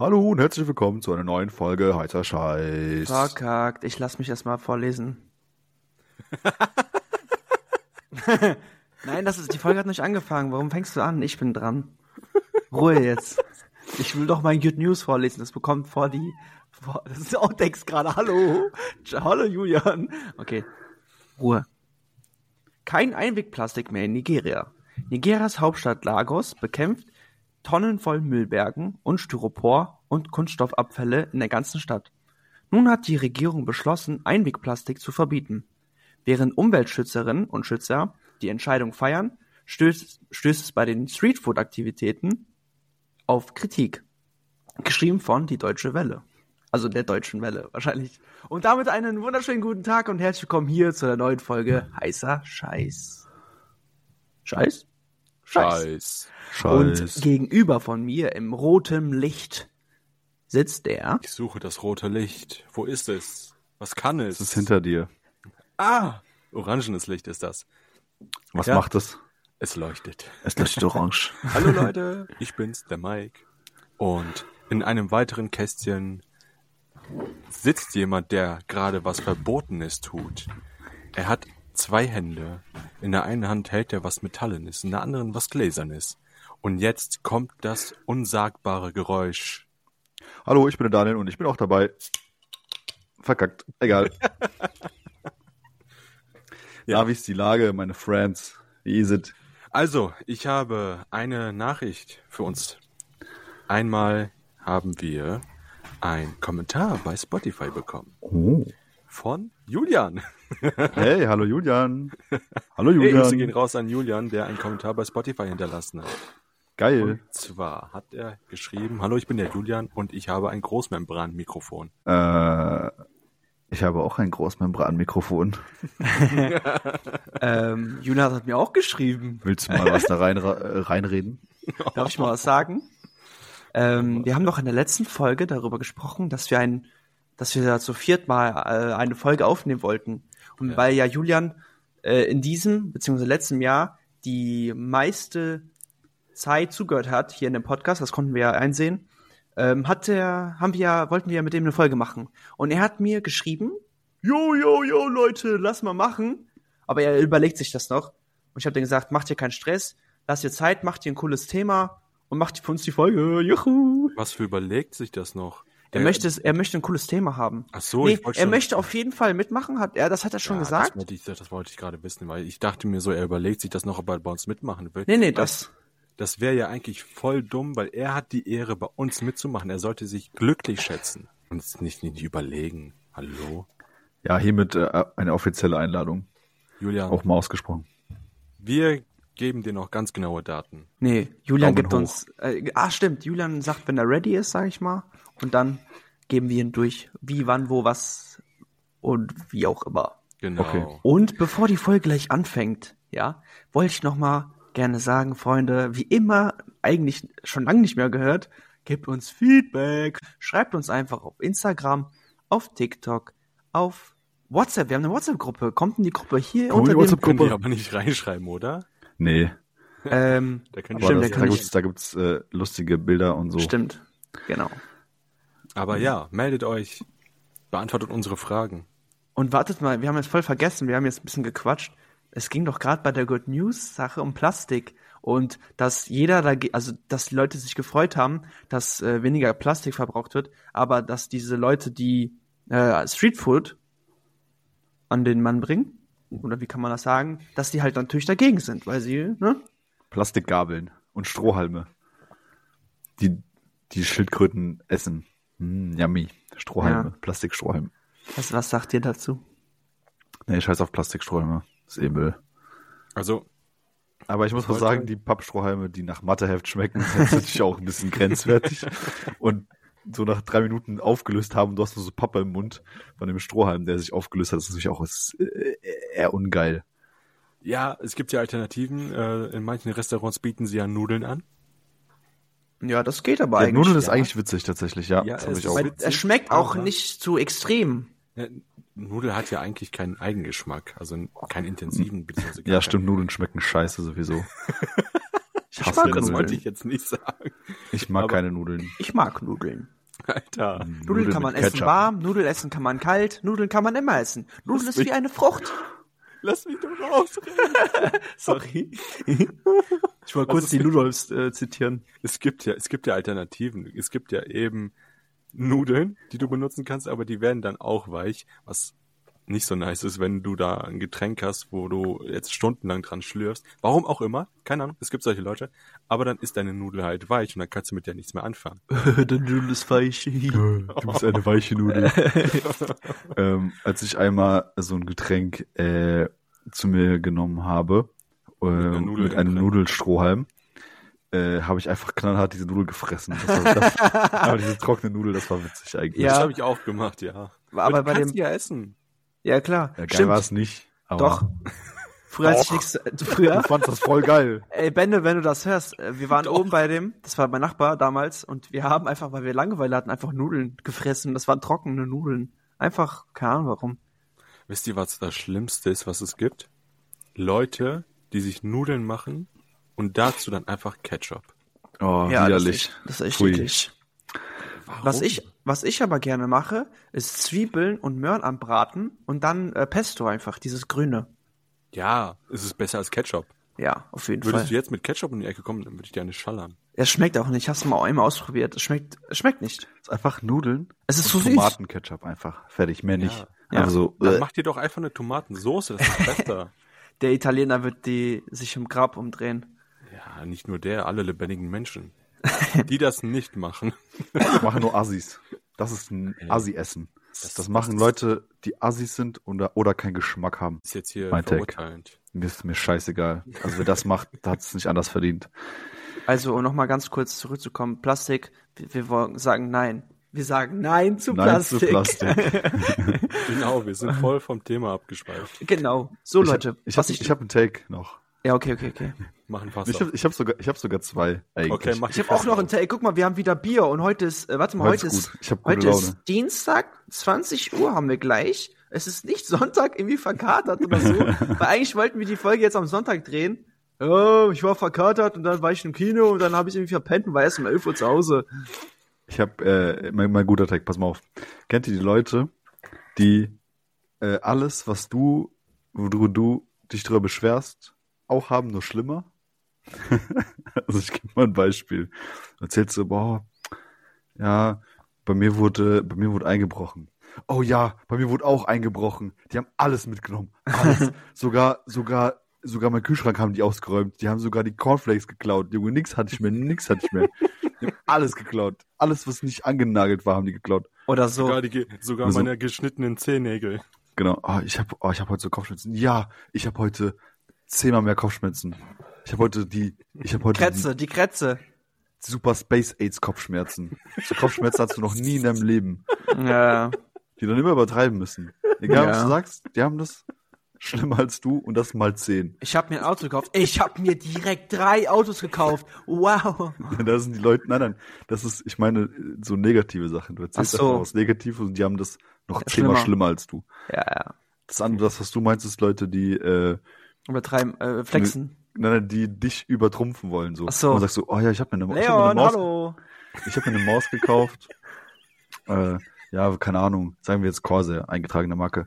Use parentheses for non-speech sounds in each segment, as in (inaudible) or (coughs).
Hallo und herzlich willkommen zu einer neuen Folge Heißer Scheiß. Verkackt. Ich lass mich erstmal vorlesen. Nein, das ist, die Folge hat nicht angefangen. Warum fängst du an? Ich bin dran. Ruhe jetzt. Ich will doch mein Good News vorlesen. Das bekommt vor die, vor, das ist Outtakes gerade. Hallo. Hallo Julian. Okay. Ruhe. Kein Einwegplastik mehr in Nigeria. Nigerias Hauptstadt Lagos bekämpft Tonnen voll Müllbergen und Styropor und Kunststoffabfälle in der ganzen Stadt. Nun hat die Regierung beschlossen, Einwegplastik zu verbieten. Während Umweltschützerinnen und Schützer die Entscheidung feiern, stößt, stößt es bei den Streetfood-Aktivitäten auf Kritik. Geschrieben von Die Deutsche Welle. Also der Deutschen Welle wahrscheinlich. Und damit einen wunderschönen guten Tag und herzlich willkommen hier zu der neuen Folge Heißer Scheiß. Scheiß? Scheiß. Und gegenüber von mir im roten Licht sitzt der. Ich suche das rote Licht. Wo ist es? Was kann es? Es ist hinter dir. Ah! Orangenes Licht ist das. Was Ja. macht es? Es leuchtet. Es leuchtet orange. (laughs) Hallo Leute, ich bin's, der Mike. Und in einem weiteren Kästchen sitzt jemand, der gerade was Verbotenes tut. Er hat zwei Hände. In der einen Hand hält er was Metallenes, in der anderen was Gläsernes. Und jetzt kommt das unsagbare Geräusch. Hallo, ich bin der Daniel und ich bin auch dabei. Verkackt. Egal. (laughs) ja, wie ist die Lage, meine Friends? Wie ist es? Also, ich habe eine Nachricht für uns. Einmal haben wir einen Kommentar bei Spotify bekommen Oh. von Julian. Hey, hallo Julian. (laughs) Hallo Hey, Grüße gehen Julian. raus an Julian, der einen Kommentar bei Spotify hinterlassen hat. Geil. Und zwar hat er geschrieben, hallo, ich bin der Julian und ich habe ein Großmembran-Mikrofon. Äh, ich habe auch ein Großmembranmikrofon. (laughs) Ähm, Julian hat mir auch geschrieben. Willst du mal was da rein, äh, reinreden? Darf ich mal was sagen? Ähm, wir haben doch in der letzten Folge darüber gesprochen, dass wir ein, dass wir da zu viert mal äh, eine Folge aufnehmen wollten. Und Ja. weil ja Julian äh, in diesem bzw. letzten Jahr die meiste Zeit zugehört hat hier in dem Podcast, das konnten wir ja einsehen, ähm, hat er, haben wir ja, wollten wir ja mit dem eine Folge machen. Und er hat mir geschrieben, jo, jo, jo, Leute, lass mal machen. Aber er überlegt sich das noch. Und ich habe dir gesagt, macht dir keinen Stress, lass dir Zeit, macht dir ein cooles Thema und macht für uns die Folge. Juhu. Was für überlegt sich das noch? Er Der- möchte, es- er möchte ein cooles Thema haben. Ach so, nee, ich wollte er schon- möchte auf jeden Fall mitmachen, hat er, das hat er schon Ja, gesagt. Das wollte, ich, das wollte ich gerade wissen, weil ich dachte mir so, er überlegt sich das noch, ob er bei uns mitmachen will. Nee, nee, das. Das wäre ja eigentlich voll dumm, weil er hat die Ehre, bei uns mitzumachen. Er sollte sich glücklich schätzen und es nicht, nicht überlegen. Hallo? Ja, hiermit äh, eine offizielle Einladung. Julian, Auch mal ausgesprochen. wir geben dir noch ganz genaue Daten. Nee, Julian Daumen gibt hoch. uns. Äh, ah, stimmt. Julian sagt, wenn er ready ist, sag ich mal. Und dann geben wir ihn durch, wie, wann, wo, was und wie auch immer. Genau. Okay. Und bevor die Folge gleich anfängt, ja, wollte ich noch mal gerne sagen, Freunde, wie immer, eigentlich schon lange nicht mehr gehört, gebt uns Feedback, schreibt uns einfach auf Instagram, auf TikTok, auf WhatsApp. Wir haben eine WhatsApp-Gruppe. Kommt in die Gruppe hier Komm in die unter dem. WhatsApp-Gruppe. Die aber nicht reinschreiben, oder? Nee. Ähm, Da Stimmt, das, da da gibt's äh, lustige Bilder und so. Stimmt, genau. Aber ja, meldet euch, beantwortet unsere Fragen. Und wartet mal, wir haben jetzt voll vergessen, wir haben jetzt ein bisschen gequatscht. Es ging doch gerade bei der Good News Sache um Plastik und dass jeder da, also dass die Leute sich gefreut haben, dass äh, weniger Plastik verbraucht wird, aber dass diese Leute, die äh, Streetfood an den Mann bringen, oder wie kann man das sagen, dass die halt natürlich dagegen sind, weil sie, ne? Plastikgabeln und Strohhalme. Die, die Schildkröten essen. Mm, yummy. Strohhalme. Ja. Plastikstrohhalme. Was, was sagt ihr dazu? Nee, scheiß auf Plastikstrohhalme. Das ist eh Müll. Also, Aber ich muss mal sagen, die Pappstrohhalme, die nach Matheheft schmecken, (laughs) sind natürlich auch ein bisschen grenzwertig. Und so nach drei Minuten aufgelöst haben, du hast nur so Pappe im Mund von dem Strohhalm, der sich aufgelöst hat, das ist natürlich auch ist, äh, eher ungeil. ja, es gibt ja Alternativen. Äh, in manchen Restaurants bieten sie ja Nudeln an. Ja, das geht aber Ja, eigentlich. Nudeln ist ja. eigentlich witzig tatsächlich, ja. Ja, das es ich ist auch. Es schmeckt auch aber- nicht zu extrem. Ja, Nudel hat ja eigentlich keinen Eigengeschmack, also keinen intensiven Ja, stimmt, Nudeln schmecken scheiße sowieso. (laughs) Ich Stimmt, mag hasse Das Nudeln. wollte ich jetzt nicht sagen. Ich mag Aber- keine Nudeln. Ich mag Nudeln. Alter. Nudeln kann man essen Ketchup. warm, Nudeln essen kann man kalt, Nudeln kann man immer essen. Nudeln ist wie eine Frucht. Lass mich doch ausreden. (laughs) Sorry. (laughs) Ich wollte kurz ist die Ludolfs äh, zitieren. Es gibt ja, es gibt ja Alternativen. Es gibt ja eben Nudeln, die du benutzen kannst, aber die werden dann auch weich, was nicht so nice ist, wenn du da ein Getränk hast, wo du jetzt stundenlang dran schlürfst. Warum auch immer, keine Ahnung, es gibt solche Leute, aber dann ist deine Nudel halt weich und dann kannst du mit der nichts mehr anfangen. (laughs) Der Nudel ist weich. Du bist eine weiche Nudel. (laughs) ähm, als ich einmal so ein Getränk äh, zu mir genommen habe, äh, einer Nudel mit einem. Nudelstrohhalm, äh, habe ich einfach knallhart diese Nudel gefressen. Das war, das, (laughs) aber diese trockene Nudel, das war witzig eigentlich. Ja. Das habe ich auch gemacht, ja. Aber du bei kannst dem- die ja essen. Ja, klar. Ja, geil war es nicht. Aber Doch. (laughs) Früher als ich Doch. nichts, äh, früher, Du fandst das voll geil. (laughs) ey, Bende, wenn du das hörst, äh, wir waren oben bei dem, das war mein Nachbar damals, und wir haben einfach, weil wir Langeweile hatten, einfach Nudeln gefressen. Das waren trockene Nudeln. Einfach, keine Ahnung warum. Wisst ihr, was das Schlimmste ist, was es gibt? Leute, die sich Nudeln machen und dazu dann einfach Ketchup. Oh, Ja, das ist widerlich. echt, das ist echt eklig. Warum? Was ich, was ich aber gerne mache, ist Zwiebeln und Möhren anbraten und dann äh, Pesto einfach, dieses Grüne. Ja, es ist besser als Ketchup. Ja, auf jeden Würdest Fall. du jetzt mit Ketchup um die Ecke kommen, dann würde ich dir eine schallern. Es schmeckt auch nicht. Hast du mal einmal ausprobiert? Es schmeckt, es schmeckt nicht. Es ist einfach Nudeln. Es ist und so süß. Tomatenketchup einfach. Fertig, mehr nicht. Ja. Einfach so. Dann äh, mach dir doch einfach eine Tomatensoße, das ist besser. (laughs) Der Italiener wird die sich im Grab umdrehen. ja, nicht nur der, alle lebendigen Menschen. (laughs) Die das nicht machen. Das machen nur Assis. Das ist ein Assi-Essen. Das, das machen ist- Leute, die Assis sind oder, oder keinen Geschmack haben. Ist jetzt hier Mein Take. verurteilend. Mir ist mir scheißegal. Also wer das macht, der hat es nicht anders verdient. Also, um nochmal ganz kurz zurückzukommen, Plastik, wir, wir wollen sagen nein. Wir sagen nein zu Nein Plastik. zu Plastik. (laughs) Genau, wir sind voll vom Thema abgeschweift. genau. So, Ich Leute. hab, ich habe ich hab einen Take noch. ja, okay, okay, okay. Machen fast Ich habe ich hab sogar, ich hab sogar zwei eigentlich. Okay, mach Ich habe auch noch einen Take. Guck mal, wir haben wieder Bier und heute ist, äh, warte mal, Heute ist heute Laune. ist Dienstag, 20 Uhr haben wir gleich. Es ist nicht (laughs) Sonntag irgendwie verkatert oder so, weil eigentlich wollten wir die Folge jetzt am Sonntag drehen. Oh, ich war verkatert und dann war ich im Kino und dann habe ich irgendwie verpennt und war erst um 11 Uhr zu Hause. Ich habe äh, mein, mein guter Tag, pass mal auf. Kennt ihr die Leute, die äh, alles, was du, worüber du dich darüber beschwerst, auch haben, nur schlimmer? (laughs) also ich gebe mal ein Beispiel. Du erzählst so, boah, ja, bei mir wurde, bei mir wurde eingebrochen. Oh ja, bei mir wurde auch eingebrochen. Die haben alles mitgenommen. Alles. (laughs) sogar, sogar, sogar mein Kühlschrank haben die ausgeräumt. Die haben sogar die Cornflakes geklaut. Junge, nix hatte ich mehr, nix hatte ich mehr. Die haben alles geklaut. Alles, was nicht angenagelt war, haben die geklaut. Oder so. Sogar, die, sogar Also- meine geschnittenen Zehennägel. Genau. Oh, ich habe oh, ich hab heute so Kopfschmerzen. Ja, ich habe heute zehnmal mehr Kopfschmerzen. Ich habe heute die, ich habe heute Kretze, die Kretze. Super Space AIDS Kopfschmerzen. So Kopfschmerzen hast du noch nie in deinem Leben, Ja. die dann immer übertreiben müssen. Egal, was Ja. du sagst, die haben das schlimmer als du und das mal zehn. Ich habe mir ein Auto gekauft. Ich habe mir direkt drei Autos gekauft. Wow. (laughs) Da sind die Leute, nein, nein, das ist, ich meine, so negative Sachen. Du erzählst so. einfach was Negatives und die haben das noch zehnmal schlimmer. schlimmer als du. Ja, ja. Das andere, das, was du meinst, ist Leute, die, äh, Übertreiben, äh, flexen. Nein, die dich übertrumpfen wollen, so. Ach so. Und sagst du, oh ja, ich habe mir eine, ich hab mir eine Maus, hallo. ich habe mir eine Maus gekauft. (laughs) äh, ja, keine Ahnung, sagen wir jetzt Corsair, eingetragene Marke.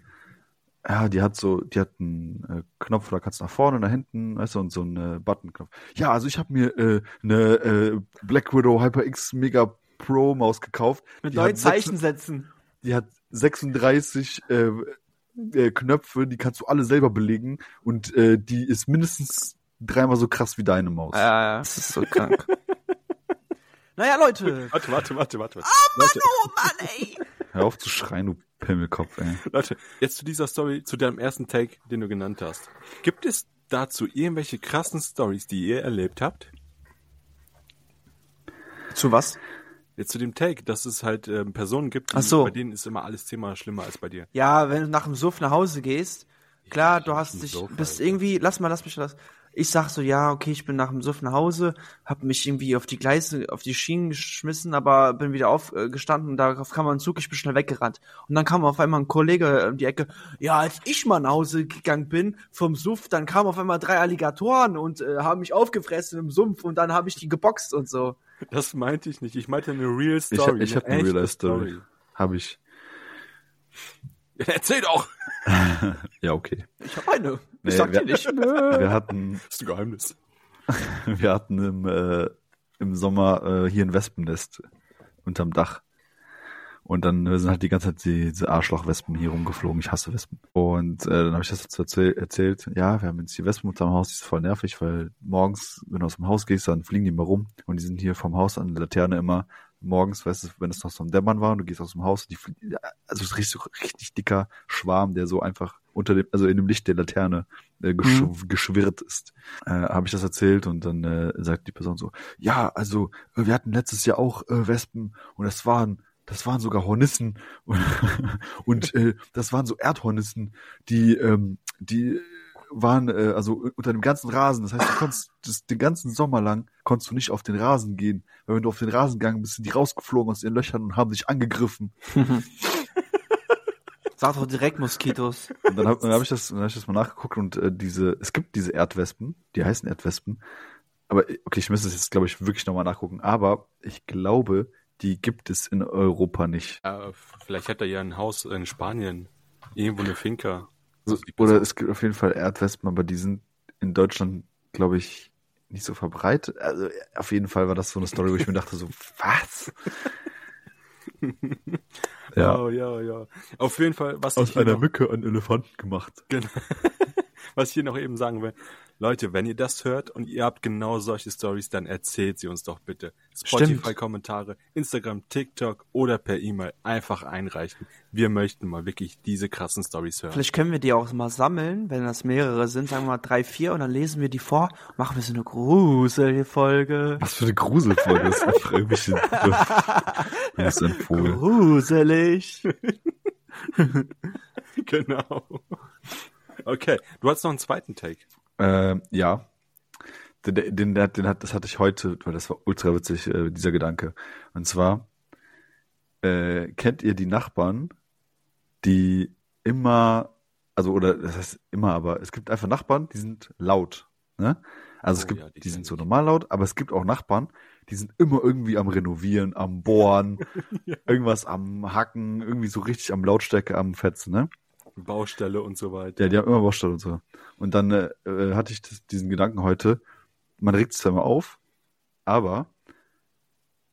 Ja, die hat so, die hat einen äh, Knopf, da kannst du nach vorne, nach hinten, weißt du, und so einen äh, Button-Knopf. Ja, also ich habe mir äh, eine äh, Black Widow HyperX Mega Pro Maus gekauft. Mit Die neuen Zeichensätzen. Die hat 36 äh, äh, Knöpfe, die kannst du alle selber belegen und äh, die ist mindestens dreimal so krass wie deine Maus. Ja, ja, das ist so krank. (laughs) naja, Leute. Warte, warte, warte, warte. Ah, Leute, Oh Mann, ey. (laughs) Hör auf zu schreien, du Pimmelkopf, ey. Leute, jetzt zu dieser Story, zu deinem ersten Take, den du genannt hast. Gibt es dazu irgendwelche krassen Stories, die ihr erlebt habt? Zu was? Jetzt zu dem Take, dass es halt ähm, Personen gibt, die, so. bei denen ist immer alles zehnmal schlimmer als bei dir. Ja, wenn du nach dem Suff nach Hause gehst, klar, du hast dich, Suff, bist Alter. irgendwie, lass mal, lass mich das. Ich sag so, ja, okay, ich bin nach dem Suff nach Hause, hab mich irgendwie auf die Gleise, auf die Schienen geschmissen, aber bin wieder aufgestanden und darauf kam ein Zug, ich bin schnell weggerannt. Und dann kam auf einmal ein Kollege um die Ecke, ja, als ich mal nach Hause gegangen bin vom Suff, dann kamen auf einmal drei Alligatoren und äh, haben mich aufgefressen im Sumpf und dann habe ich die geboxt und so. Das meinte ich nicht. Ich meinte eine Real Ich, Story. hab- ich habe eine echte Real Life Story. Habe ich. Ja, erzähl doch! (laughs) (laughs) Ja, okay. Ich hab eine. Nee, Ich sag dir wir- nicht. (laughs) Wir hatten, Das ist ein Geheimnis. (laughs) wir hatten im, äh, im Sommer äh, hier ein Wespennest unterm Dach. Und dann sind halt die ganze Zeit die, diese Arschlochwespen hier rumgeflogen. Ich hasse Wespen. Und äh, dann habe ich das dazu erzähl erzählt. Ja, wir haben jetzt die Wespen unterm Haus. Die ist voll nervig, weil morgens, wenn du aus dem Haus gehst, dann fliegen die immer rum. Und die sind hier vom Haus an der Laterne immer morgens, weißt du, wenn es noch so am Dämmern war und du gehst aus dem Haus, die also es ist richtig, so richtig dicker Schwarm, der so einfach unter dem, also in dem Licht der Laterne äh, gesch Mhm. geschwirrt ist. Äh, habe ich das erzählt und dann äh, sagt die Person so, ja, also äh, wir hatten letztes Jahr auch äh, Wespen und das waren das waren sogar Hornissen und, (laughs) und äh, das waren so Erdhornissen, die ähm, die waren äh, also unter dem ganzen Rasen. Das heißt, du konntest das, den ganzen Sommer lang konntest du nicht auf den Rasen gehen, weil wenn du auf den Rasen gegangen bist, sind die rausgeflogen aus ihren Löchern und haben dich angegriffen. (laughs) Sag doch direkt Moskitos. Und dann habe hab ich das, dann hab ich das mal nachgeguckt und äh, diese, es gibt diese Erdwespen, die heißen Erdwespen. Aber äh, okay, ich müsste es jetzt, glaube ich, wirklich nochmal nachgucken. Aber ich glaube, die gibt es in Europa nicht. Äh, vielleicht hat er ja ein Haus in Spanien. Irgendwo eine Finca. So, die oder es gibt auf jeden Fall Erdwespen, aber die sind in Deutschland, glaube ich, nicht so verbreitet. Also auf jeden Fall war das so eine Story, wo ich mir dachte so, (laughs) was? (laughs) ja. Oh, ja, ja. Auf jeden Fall, was ich hier noch- Mücke einen Elefanten gemacht. Genau. (laughs) Was ich hier noch eben sagen will. Leute, wenn ihr das hört und ihr habt genau solche Stories, dann erzählt sie uns doch bitte. Spotify-Kommentare, Instagram, TikTok oder per E-Mail einfach einreichen. Wir möchten mal wirklich diese krassen Stories hören. Vielleicht können wir die auch mal sammeln, wenn das mehrere sind, sagen wir mal drei, vier, und dann lesen wir die vor, machen wir so eine Gruselfolge. Was für eine Gruselfolge. Das (laughs) ist einfach irgendwelche... Wer ist? Gruselig. (laughs) genau. Okay, du hast noch einen zweiten Take. Ähm, ja. Den, den, den, hat, das hatte ich heute, weil das war ultra witzig, äh, dieser Gedanke. Und zwar, äh, kennt ihr die Nachbarn, die immer, also, oder das heißt immer, aber es gibt einfach Nachbarn, die sind laut. Ne? Also es Oh gibt, ja, die die sind so normal laut, aber es gibt auch Nachbarn, die sind immer irgendwie am Renovieren, am Bohren, (laughs) irgendwas am Hacken, irgendwie so richtig am Lautstärke am Fetzen, ne? Baustelle und so weiter. Ja, die haben immer Baustelle und so. Und dann äh, äh, hatte ich das, diesen Gedanken heute, man regt sich zwar immer auf, aber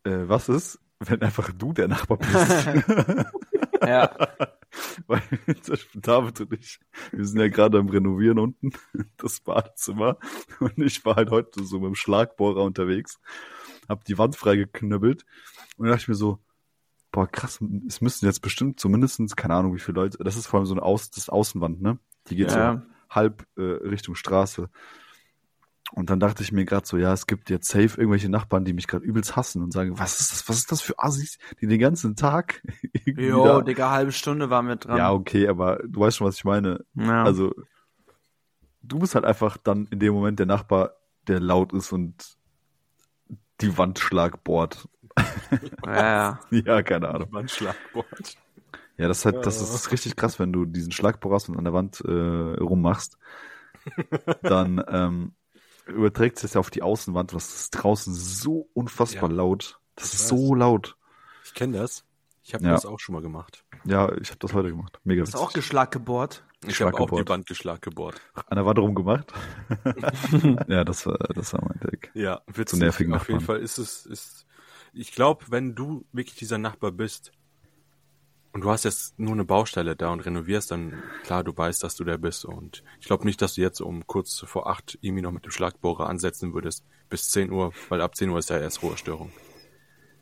äh, was ist, wenn einfach du der Nachbar bist? (laughs) Ja. (laughs) Weil zum Beispiel David und ich, wir sind ja gerade am Renovieren unten, (laughs) das Badezimmer. Und ich war halt heute so mit dem Schlagbohrer unterwegs, hab die Wand freigeknüppelt und dann dachte ich mir so, boah, krass, es müssten jetzt bestimmt zumindestens keine Ahnung wie viele Leute, das ist vor allem so eine Aus, das Außenwand, ne? Die geht Ja. so halb äh, Richtung Straße. Und dann dachte ich mir gerade so, ja, es gibt jetzt safe irgendwelche Nachbarn, die mich gerade übelst hassen und sagen, was ist das, was ist das für Assis, die den ganzen Tag (laughs) irgendwie Jo, da- Digga, halbe Stunde waren wir dran. ja, okay, aber du weißt schon, was ich meine. Ja. Also, du bist halt einfach dann in dem Moment der Nachbar, der laut ist und die Wandschlag bohrt. ja, ja. (laughs) Ja, keine Ahnung. Wandschlagboard. Ja, das ist halt, das ist richtig krass, wenn du diesen Schlagbohrer hast und an der Wand äh, rummachst. (laughs) Dann ähm, überträgt sich das ja auf die Außenwand. Das ist draußen so unfassbar Ja. laut. Das Ich ist weiß. so laut. Ich kenne das. Ich habe Ja. das auch schon mal gemacht. Ja, ich habe das heute gemacht. Mega Hast du auch. Ich Geschlag gebohrt? habe auch die Wand geschlaggebohrt. An der Wand rumgemacht. (laughs) ja, das war, das war mein Take. Ja, witzig. Zu nervigen Auf jeden Nachbarn. Fall ist es, ist, ich glaube, wenn du wirklich dieser Nachbar bist und du hast jetzt nur eine Baustelle da und renovierst, dann klar, du weißt, dass du der bist und ich glaube nicht, dass du jetzt um kurz vor acht irgendwie noch mit dem Schlagbohrer ansetzen würdest bis 10 Uhr, weil ab 10 Uhr ist ja erst Ruhestörung.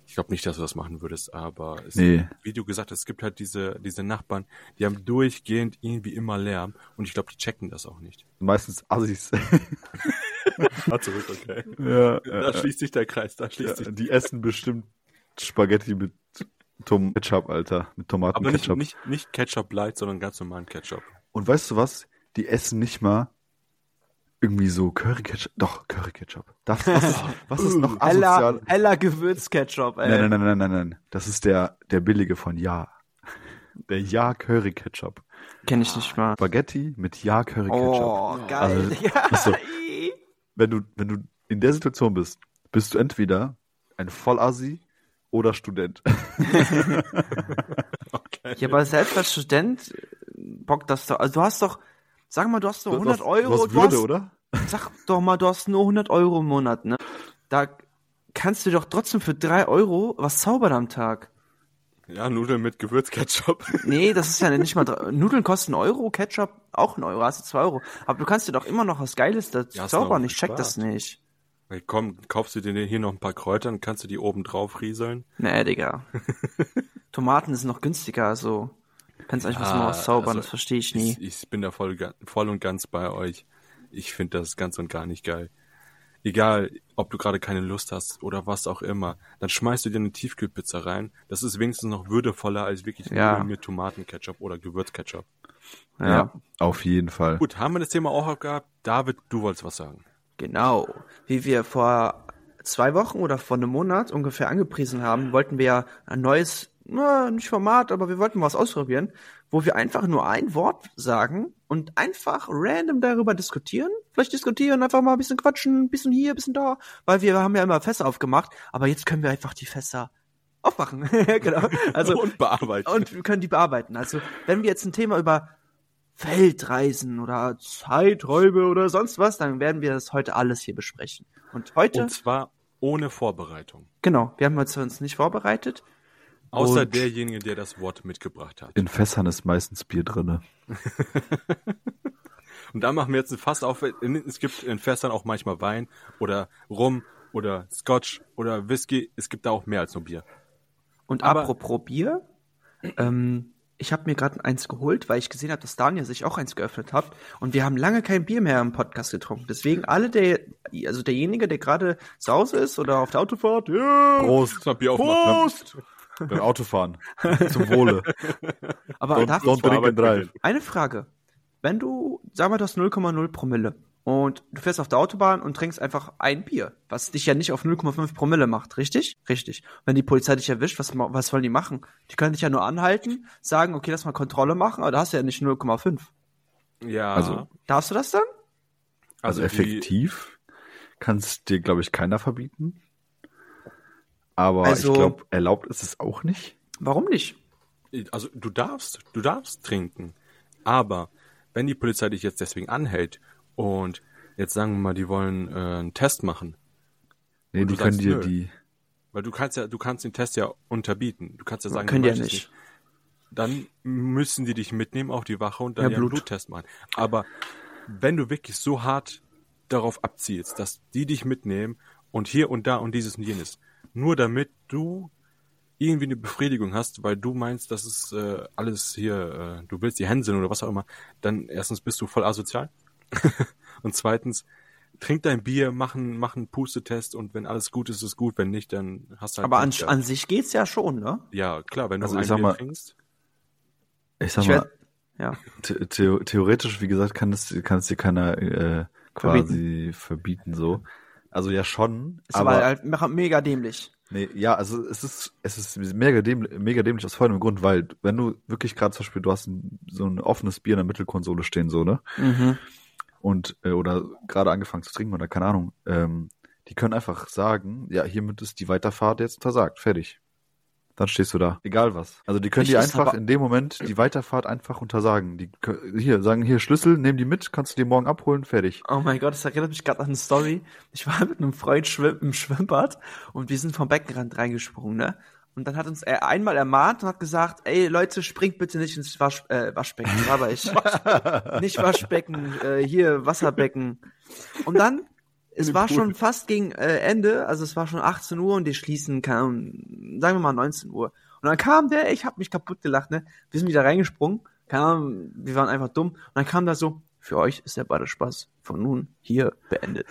Ich glaube nicht, dass du das machen würdest, aber es, Nee. wie du gesagt hast, es gibt halt diese, diese Nachbarn, die haben durchgehend irgendwie immer Lärm und ich glaube, die checken das auch nicht. Meistens Assis. (laughs) Ah, zurück, okay. ja, Da äh, schließt sich der Kreis, da schließt ja, sich die essen bestimmt Spaghetti mit Tom Ketchup, Alter. Mit Aber nicht, Tomatenketchup. nicht, nicht Ketchup Light, sondern ganz normalen Ketchup. Und weißt du was? Die essen nicht mal irgendwie so Curry Ketchup. Doch, Curry Ketchup. Das, was, ist, was ist noch (laughs) Ella, asozial? Ella Gewürzketchup, ey. Nein, nein, nein, nein, nein, nein. Das ist der, der billige von Ja. Der Ja Curry Ketchup. Kenn ich nicht mal. Spaghetti mit Ja Curry Ketchup. Oh, geil. Also, ja. ist so. Wenn du, wenn du in der Situation bist, bist du entweder ein Vollassi oder Student. (laughs) Ja, aber selbst als Student äh, bockt das doch. Also du hast doch, sag mal, du hast so 100 Du Euro. du Würde, hast, oder? Sag doch mal, du hast nur 100 Euro im Monat, ne? Da kannst du doch trotzdem für 3 Euro was zaubern am Tag. Ja, Nudeln mit Gewürzketchup. Nee, das ist ja nicht mal. Nudeln kosten einen Euro, Ketchup auch einen Euro, hast du 2 Euro. Aber du kannst dir doch immer noch was Geiles dazu Ja, zaubern. Ich check das nicht. Hey, komm, kaufst du dir hier noch ein paar Kräuter, dann kannst du die oben drauf rieseln. Nee, Digga. (laughs) Tomaten sind noch günstiger, also. Kannst eigentlich was mal was zaubern, also, das verstehe ich nie. Ich, ich bin da voll, voll und ganz bei euch. Ich finde das ganz und gar nicht geil. Egal, ob du gerade keine Lust hast oder was auch immer, dann schmeißt du dir eine Tiefkühlpizza rein. Das ist wenigstens noch würdevoller als wirklich Ja. Mit Tomatenketchup oder Gewürzketchup. ja. auf jeden Fall. Gut, haben wir das Thema auch abgehabt? David, du wolltest was sagen. Genau. Wie wir vor zwei Wochen oder vor einem Monat ungefähr angepriesen haben, wollten wir ja ein neues, na, nicht Format, aber wir wollten was ausprobieren, wo wir einfach nur ein Wort sagen und einfach random darüber diskutieren. Vielleicht diskutieren, einfach mal ein bisschen quatschen, ein bisschen hier, ein bisschen da, weil wir haben ja immer Fässer aufgemacht, aber jetzt können wir einfach die Fässer aufmachen. (laughs) genau. Also, und bearbeiten. und wir können die bearbeiten. Also, wenn wir jetzt ein Thema über Feldreisen oder Zeiträume oder sonst was, dann werden wir das heute alles hier besprechen. Und heute, Und zwar ohne Vorbereitung. genau, wir haben uns uns nicht vorbereitet. Außer Und- derjenige, der das Wort mitgebracht hat. In Fässern ist meistens Bier drinne. (laughs) Und da machen wir jetzt ein Fass auf. Es gibt in Fässern auch manchmal Wein oder Rum oder Scotch oder Whisky. Es gibt da auch mehr als nur Bier. Und Aber- apropos Bier, ähm, ich habe mir gerade eins geholt, weil ich gesehen habe, dass Daniel sich auch eins geöffnet hat. Und wir haben lange kein Bier mehr im Podcast getrunken. Deswegen alle, der, also derjenige, der gerade zu Hause ist oder auf der Autofahrt, ja, Prost. Mal Bier. Prost. Beim Autofahren. Zum Wohle. aber Don't, darf don't ich. Eine Frage. Wenn du, sag mal, du hast 0,0 Promille und du fährst auf der Autobahn und trinkst einfach ein Bier, was dich ja nicht auf 0,5 Promille macht, richtig? Richtig. Wenn die Polizei dich erwischt, was, was wollen die machen? Die können dich ja nur anhalten, sagen, okay, lass mal Kontrolle machen, aber da hast du ja nicht 0,5. Ja. Also- Darfst du das dann? Also, die- effektiv kann es dir, glaube ich, keiner verbieten. Aber Also- ich glaube, erlaubt ist es auch nicht. Warum nicht? Also du darfst, du darfst trinken. Aber wenn die Polizei dich jetzt deswegen anhält und jetzt sagen wir mal, die wollen äh, einen Test machen, Nee, die können dir die. weil du kannst ja, du kannst den Test ja unterbieten. Du kannst ja sagen, Können die ja möchtest nicht. Dann müssen die dich mitnehmen auf die Wache und dann Ja, ja, einen Blut. Bluttest machen. Aber wenn du wirklich so hart darauf abzielst, dass die dich mitnehmen und hier und da und dieses und jenes, nur damit du irgendwie eine Befriedigung hast, weil du meinst, dass es äh, alles hier, äh, du willst die Hände oder was auch immer, dann erstens bist du voll asozial (laughs) und zweitens trink dein Bier, mach einen, mach einen Pustetest und wenn alles gut ist, ist gut, wenn nicht, dann hast du halt Aber an, an sich geht's ja schon, ne? Ja, klar, wenn du Also ein ich sag Bier mal- trinkst. Ich sag Ich mal, ja. the the theoretisch, wie gesagt, kann es, kann es dir keiner äh, quasi verbieten. so. Also ja schon, Ist aber, aber halt me- mega dämlich. nee, ja, also es ist es ist mega dämlich, mega dämlich aus folgendem Grund, weil wenn du wirklich gerade zum Beispiel du hast ein, so ein offenes Bier in der Mittelkonsole stehen so ne Mhm. Und äh, oder gerade angefangen zu trinken oder keine Ahnung, ähm, die können einfach sagen, ja hiermit ist die Weiterfahrt jetzt versagt, fertig. Dann stehst du da, egal was. Also die können Ich dir ist einfach in dem Moment die Weiterfahrt einfach untersagen. Die kö- hier sagen hier Schlüssel, nehmen die mit, kannst du die morgen abholen, fertig. Oh mein Gott, das erinnert mich gerade an eine Story. Ich war mit einem Freund schwimm im Schwimmbad und wir sind vom Beckenrand reingesprungen, ne? Und dann hat uns er einmal ermahnt und hat gesagt, ey Leute, springt bitte nicht ins Wasch, äh, Waschbecken, aber ich. (laughs) nicht Waschbecken, äh, hier Wasserbecken. Und dann, es war schon fast gegen äh, Ende, also es war schon 18 Uhr und die schließen, keine Ahnung, sagen wir mal 19 Uhr. Und dann kam der, ich hab mich kaputt gelacht, ne? Wir sind wieder reingesprungen, keine Ahnung, wir waren einfach dumm. Und dann kam da so, für euch ist der Badespaß von nun hier beendet.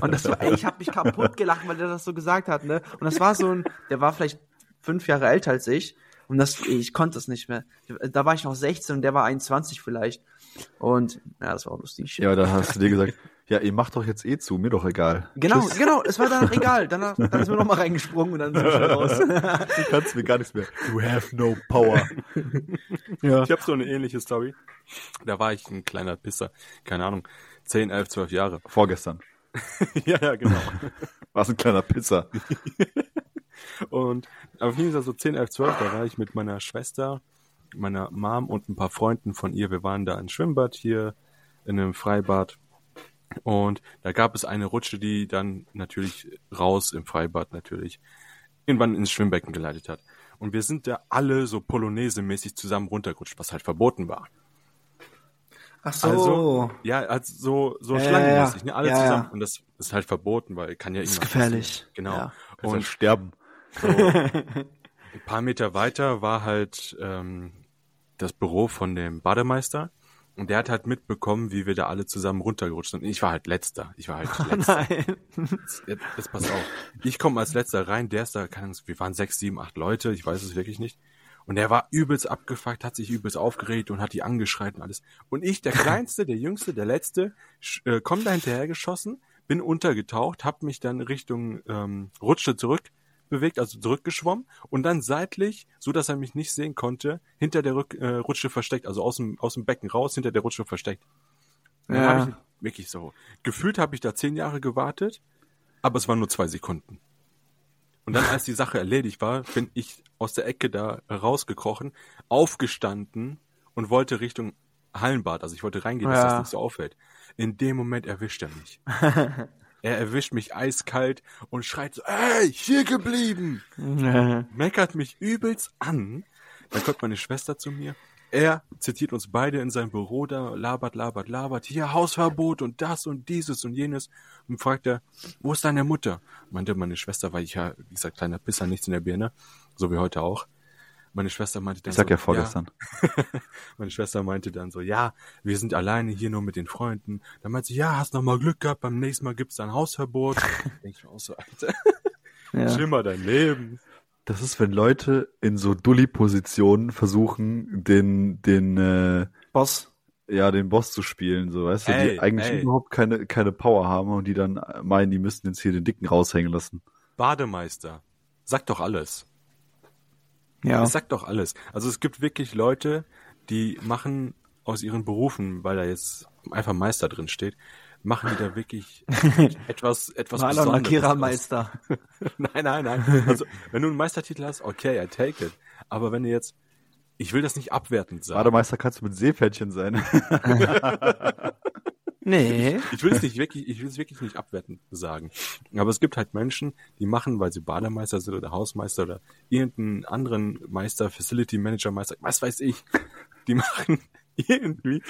Und das war, ey, ich hab mich kaputt gelacht, weil der das so gesagt hat, ne? Und das war so ein, der war vielleicht fünf Jahre älter als ich. Und das, ich konnte das nicht mehr. Da war ich noch 16 und der war 21 vielleicht. Und ja, das war auch lustig. Ja, da hast du dir gesagt, Ja, ihr macht doch jetzt eh zu, mir doch egal. Genau, Tschüss. genau, es war danach egal. Danach, dann sind wir nochmal reingesprungen und dann sind wir raus. (laughs) Du kannst mir gar nichts mehr. You have no power. (laughs) ja. Ich habe so eine ähnliche Story. Da war ich ein kleiner Pisser. Keine Ahnung. 10, 11, 12 Jahre. Vorgestern. (laughs) ja, ja, genau. Warst ein kleiner Pizza. Und auf jeden Fall so 10, 11, 12, da war ich mit meiner Schwester, meiner Mom und ein paar Freunden von ihr. Wir waren da im Schwimmbad hier in einem Freibad. Und da gab es eine Rutsche, die dann natürlich raus im Freibad natürlich irgendwann ins Schwimmbecken geleitet hat. Und wir sind da alle so Polonaise-mäßig zusammen runtergerutscht, was halt verboten war. Ach so. Also, ja, also so, so Ja, schlangenmäßig, ja, ne? Alle ja, zusammen. ja. Und das ist halt verboten, weil kann ja das ist gefährlich. passieren. Genau. Ja. Und Und sterben. So, (laughs) ein paar Meter weiter war halt ähm, das Büro von dem Bademeister. Und der hat halt mitbekommen, wie wir da alle zusammen runtergerutscht sind. Und ich war halt letzter. Ich war halt (laughs) letzter. Nein. Jetzt, jetzt pass auf. Ich komme als letzter rein, der ist da, keine Ahnung, wir waren sechs, sieben, acht Leute, ich weiß es wirklich nicht. Und der war übelst abgefuckt, hat sich übelst aufgeregt und hat die angeschreit und alles. Und ich, der (laughs) Kleinste, der Jüngste, der Letzte, äh, komm da hinterher geschossen, bin untergetaucht, hab mich dann Richtung ähm, Rutsche zurück bewegt, also zurückgeschwommen und dann seitlich, so dass er mich nicht sehen konnte, hinter der Rück, äh, Rutsche versteckt, also aus dem, aus dem Becken raus, hinter der Rutsche versteckt. Und dann Ja. hab ich wirklich so. Gefühlt habe ich da zehn Jahre gewartet, aber es waren nur zwei Sekunden. Und dann, als die Sache erledigt war, bin ich aus der Ecke da rausgekrochen, aufgestanden und wollte Richtung Hallenbad, also ich wollte reingehen, dass Ja. das nicht so auffällt. In dem Moment erwischt er mich. (laughs) er erwischt mich eiskalt und schreit so, ey, hier geblieben! (laughs) meckert mich übelst an. Dann kommt meine Schwester zu mir. Er zitiert uns beide in seinem Büro da, labert, labert, labert, hier Hausverbot und das und dieses und jenes. Und fragt er, wo ist deine Mutter? Meinte meine Schwester, weil ich ja, wie gesagt, kleiner Pisser, nichts in der Birne, so wie heute auch. Meine Schwester meinte dann Ich sag so, ja vorgestern. (laughs) meine Schwester meinte dann so, ja, wir sind alleine hier nur mit den Freunden. Dann meinte sie, ja, hast noch mal Glück gehabt, beim nächsten Mal gibt's dann Hausverbot. (laughs) Denk ich mir auch so, Alter, Ja. schlimmer dein Leben. Das ist, wenn Leute in so Dulli-Positionen versuchen, den, den, äh, Boss. ja, den Boss zu spielen, so, weißt du, Ey, die eigentlich ey. überhaupt keine, keine Power haben und die dann meinen, die müssten jetzt hier den Dicken raushängen lassen. Bademeister. Sagt doch alles. Ja. Es sagt doch alles. Also es gibt wirklich Leute, die machen aus ihren Berufen, weil da jetzt einfach Meister drin steht, machen die da wirklich (laughs) etwas, etwas Maler und Besonderes Lackierermeister. aus. (laughs) Nein, nein, nein. Also wenn du einen Meistertitel hast, okay, I take it. Aber wenn du jetzt, ich will das nicht abwertend sagen. Bademeister kannst du mit Seepferdchen sein. (laughs) Nee. Ich will es nicht wirklich, ich will es wirklich nicht abwertend sagen. Aber es gibt halt Menschen, die machen, weil sie Bademeister sind oder Hausmeister oder irgendeinen anderen Meister, Facility Manager Meister, was weiß ich, die machen irgendwie,